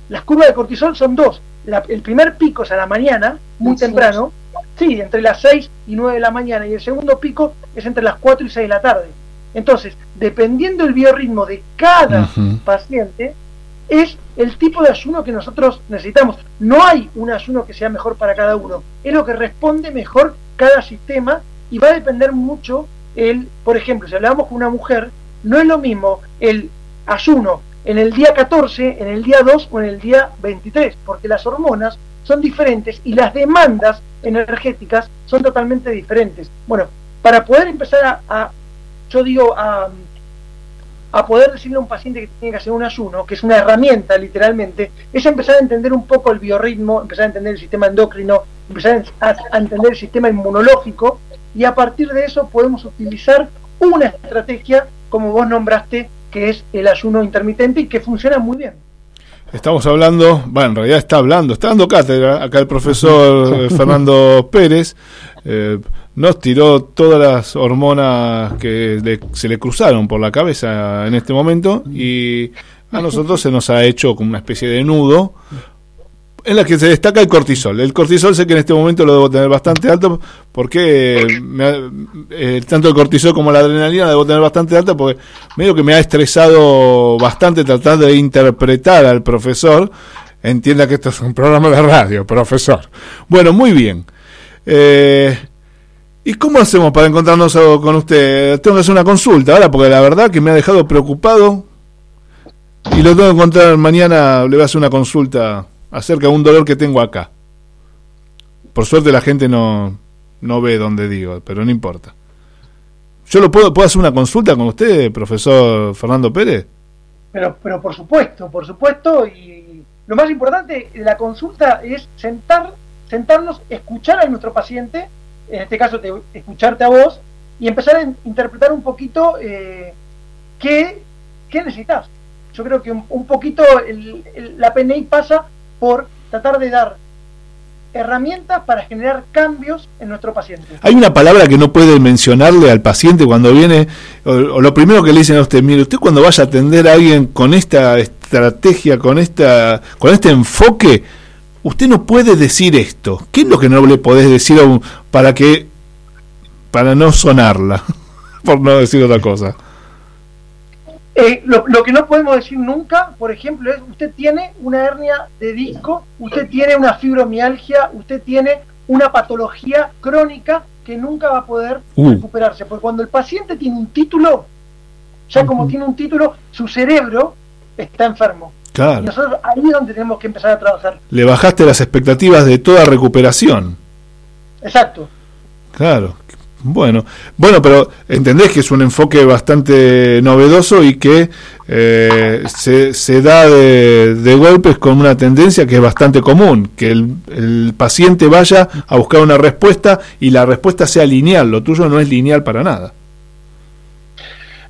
Las curvas de cortisol son dos. La- el primer pico es a la mañana, muy Sí. temprano, sí, entre las 6 y 9 de la mañana, y el segundo pico es entre las 4 y 6 de la tarde. Entonces, dependiendo del biorritmo de cada paciente, es el tipo de ayuno que nosotros necesitamos. No hay un ayuno que sea mejor para cada uno, es lo que responde mejor cada sistema y va a depender mucho el, por ejemplo, si hablamos con una mujer, no es lo mismo el ayuno en el día 14, en el día 2 o en el día 23, porque las hormonas son diferentes y las demandas energéticas son totalmente diferentes. Bueno, para poder empezar a, yo digo, a, a poder decirle a un paciente que tiene que hacer un ayuno, que es una herramienta literalmente, es empezar a entender un poco el biorritmo, empezar a entender el sistema endocrino, empezar a, entender el sistema inmunológico y a partir de eso podemos utilizar una estrategia como vos nombraste, que es el ayuno intermitente y que funciona muy bien. Estamos hablando, bueno, en realidad está hablando, está dando cátedra acá el profesor [laughs] Fernando Pérez. eh, nos tiró todas las hormonas que se le cruzaron por la cabeza en este momento y a nosotros se nos ha hecho como una especie de nudo en la que se destaca el cortisol. El cortisol sé que en este momento lo debo tener bastante alto porque me eh, tanto el cortisol como la adrenalina la debo tener bastante alta porque medio que me ha estresado bastante tratar de interpretar al profesor. Entienda que esto es un programa de radio, profesor. Bueno, muy bien. Eh, ¿Y cómo hacemos para encontrarnos con usted? Tengo que hacer una consulta ahora porque la verdad que me ha dejado preocupado y lo tengo que encontrar mañana. Le voy a hacer una consulta acerca de un dolor que tengo acá. Por suerte la gente no, no ve donde digo, pero no importa. ¿Yo lo puedo, puedo hacer una consulta con usted, profesor Fernando Pérez? Pero, pero por supuesto, por supuesto, y lo más importante de la consulta es sentar, sentarnos, escuchar a nuestro paciente, en este caso te- escucharte a vos, y empezar a in- interpretar un poquito eh, qué, qué necesitas. Yo creo que un, poquito el- la PNI pasa por tratar de dar herramientas para generar cambios en nuestro paciente. Hay una palabra que no puede mencionarle al paciente cuando viene, o, o lo primero que le dicen a usted, mire, usted cuando vaya a atender a alguien con esta estrategia, con esta, con este enfoque, usted no puede decir esto. ¿Qué es lo que no le podés decir a un- para que para no sonarla, [laughs] por no decir otra cosa. Eh, lo, lo que no podemos decir nunca, por ejemplo, es usted tiene una hernia de disco, usted tiene una fibromialgia, usted tiene una patología crónica que nunca va a poder Uh. recuperarse. Porque cuando el paciente tiene un título, ya como tiene un título, su cerebro está enfermo. Y nosotros ahí es donde tenemos que empezar a trabajar. Le bajaste las expectativas de toda recuperación. Exacto. Claro. Bueno, bueno, pero entendés que es un enfoque bastante novedoso y que eh, se, se da de, de golpes con una tendencia que es bastante común, que el, el paciente vaya a buscar una respuesta y la respuesta sea lineal, lo tuyo no es lineal para nada.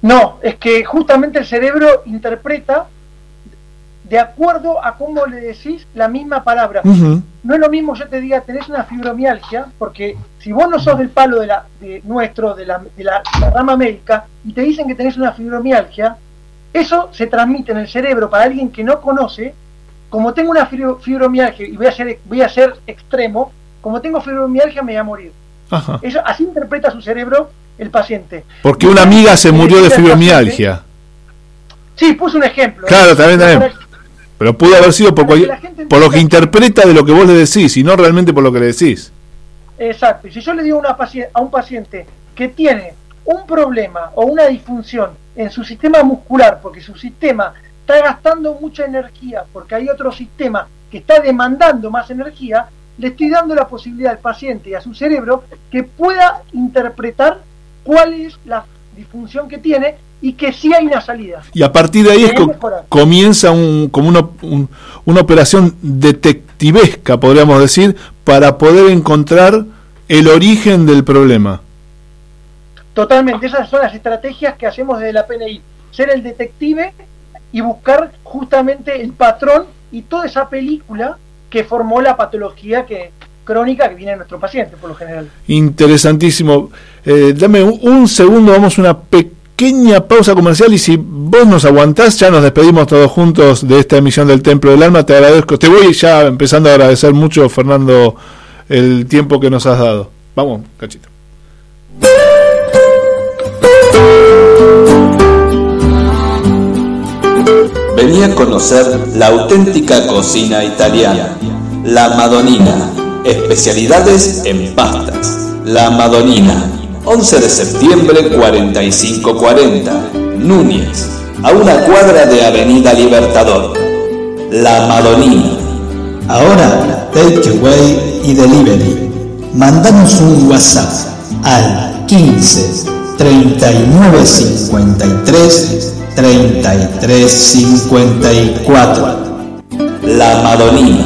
No, es que justamente el cerebro interpreta de acuerdo a cómo le decís la misma palabra. No es lo mismo yo te diga tenés una fibromialgia, porque si vos no sos del palo de la de nuestro, de la, de la, la rama médica, y te dicen que tenés una fibromialgia, eso se transmite en el cerebro para alguien que no conoce, como tengo una fibro- fibromialgia, y voy a ser, voy a ser extremo, como tengo fibromialgia me voy a morir. Ajá. Eso, así interpreta su cerebro el paciente. Porque una amiga se murió de fibromialgia. Sí, puse un ejemplo. Claro, también, también. Pero pudo haber sido por, por lo que interpreta de lo que vos le decís y no realmente por lo que le decís. Exacto. Y si yo le digo a, una a un paciente que tiene un problema o una disfunción en su sistema muscular, porque su sistema está gastando mucha energía, porque hay otro sistema que está demandando más energía, le estoy dando la posibilidad al paciente y a su cerebro que pueda interpretar cuál es la disfunción que tiene y que sí hay una salida. Y a partir de ahí es co- comienza un, como una, un- una operación detectivesca, podríamos decir, para poder encontrar el origen del problema. Totalmente, esas son las estrategias que hacemos desde la PNI. Ser el detective y buscar justamente el patrón y toda esa película que formó la patología que crónica que viene en nuestro paciente, por lo general. Interesantísimo. Eh, dame un, un segundo, vamos a una pequeña pausa comercial y si vos nos aguantás, ya nos despedimos todos juntos de esta emisión del Templo del Alma. Te agradezco. Te voy ya empezando a agradecer mucho, Fernando, el tiempo que nos has dado. Vamos, cachito. Vení a conocer la auténtica cocina italiana, la Madonina, especialidades en pastas. La Madonina, 11 de septiembre 4540, Núñez, a una cuadra de Avenida Libertador. La Madonina. Ahora, takeaway y delivery. Mandanos un WhatsApp al 15 39 53 33 54. La Madonina.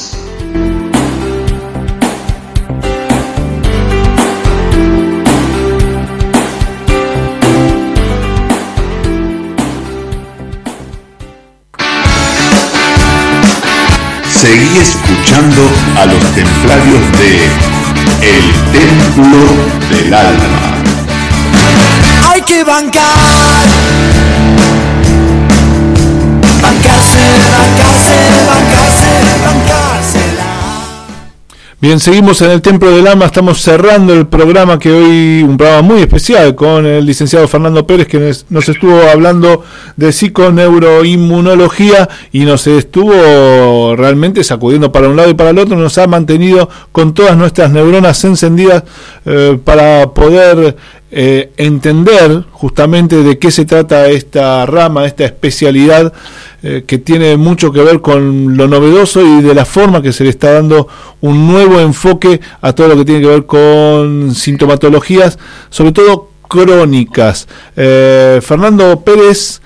Seguí escuchando a los templarios de El Templo del Alma. Hay que bancar. Bancarse, bancarse, Bien, seguimos en el Templo del Alma, estamos cerrando el programa que hoy, un programa muy especial con el licenciado Fernando Pérez que nos, estuvo hablando de psiconeuroinmunología y nos estuvo realmente sacudiendo para un lado y para el otro, nos ha mantenido con todas nuestras neuronas encendidas eh, para poder eh, entender justamente de qué se trata esta rama, esta especialidad eh, que tiene mucho que ver con lo novedoso y de la forma que se le está dando un nuevo enfoque a todo lo que tiene que ver con sintomatologías, sobre todo crónicas. Eh, Fernando Pérez,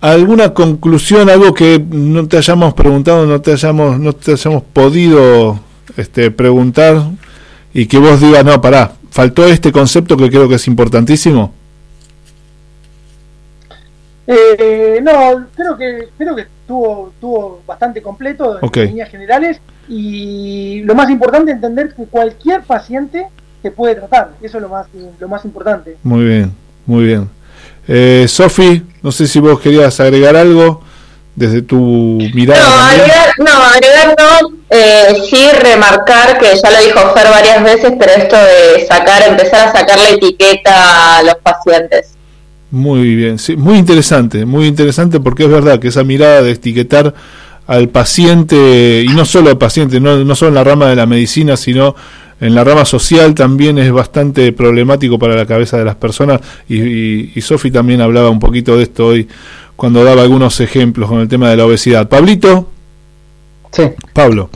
¿alguna conclusión, algo que no te hayamos preguntado, no te hayamos, no te hayamos podido este, preguntar y que vos digas, no, pará, faltó este concepto que creo que es importantísimo? Eh, no, creo que creo que estuvo, estuvo bastante completo en líneas generales y lo más importante entender que cualquier paciente se puede tratar, eso es lo más lo más importante. Muy bien, muy bien. Eh, Sofi, no sé si vos querías agregar algo desde tu mirada. No, agregar, no, agregar no, eh, sí remarcar que ya lo dijo Fer varias veces, pero esto de sacar, empezar a sacar la etiqueta a los pacientes. Muy bien, sí, muy interesante, muy interesante porque es verdad que esa mirada de etiquetar al paciente, y no solo al paciente, no, no solo en la rama de la medicina, sino en la rama social también es bastante problemático para la cabeza de las personas, y, y, y Sofi también hablaba un poquito de esto hoy cuando daba algunos ejemplos con el tema de la obesidad. Pablito, Sí. Pablo.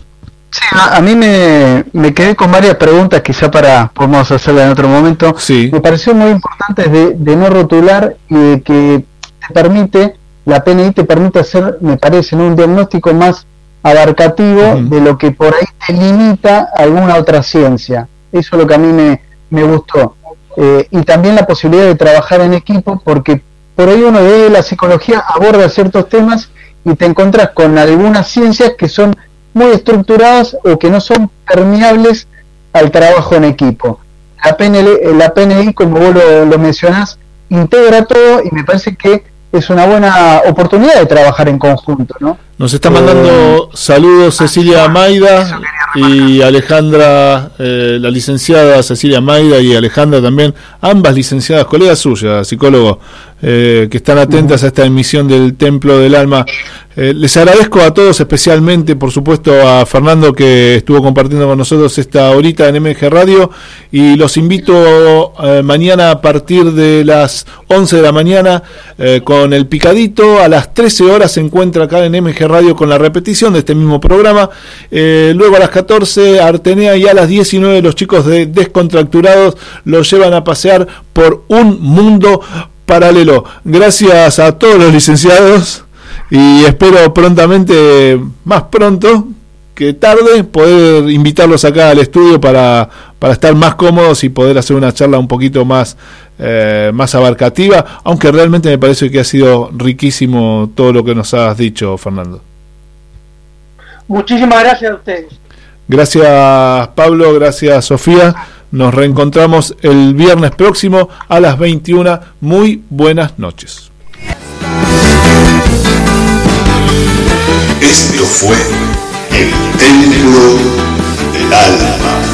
A, a mí me, me quedé con varias preguntas, quizá para podemos hacerla en otro momento. Sí. Me pareció muy importante de, de no rotular y de que te permite, la PNI te permite hacer, me parece, ¿no? un diagnóstico más abarcativo de lo que por ahí te limita alguna otra ciencia. Eso es lo que a mí me, me gustó. Eh, y también la posibilidad de trabajar en equipo, porque por ahí uno de la psicología aborda ciertos temas y te encuentras con algunas ciencias que son muy estructuradas o que no son permeables al trabajo en equipo. La PNL, eh, la PNI, como vos lo, lo mencionás, integra todo y me parece que es una buena oportunidad de trabajar en conjunto, ¿no? Nos está mandando saludos Cecilia Maida y Alejandra, eh, la licenciada Cecilia Maida y Alejandra también, ambas licenciadas, colegas suyas, psicólogos, eh, que están atentas a esta emisión del Templo del Alma. Eh, les agradezco a todos, especialmente, por supuesto, a Fernando que estuvo compartiendo con nosotros esta horita en MG Radio y los invito eh, mañana a partir de las 11 de la mañana eh, con el picadito. A las 13 horas se encuentra acá en MG Radio con la repetición de este mismo programa. Luego a las 14 Artenea y a las 19 los chicos de Descontracturados los llevan a pasear por un mundo paralelo. Gracias a todos los licenciados y espero prontamente, más pronto que tarde, poder invitarlos acá al estudio para, para estar más cómodos y poder hacer una charla un poquito más, eh, más abarcativa, aunque realmente me parece que ha sido riquísimo todo lo que nos has dicho, Fernando. Muchísimas gracias a ustedes. Gracias Pablo, gracias Sofía. Nos reencontramos el viernes próximo a las 21. Muy buenas noches. Esto fue el Templo del Alma.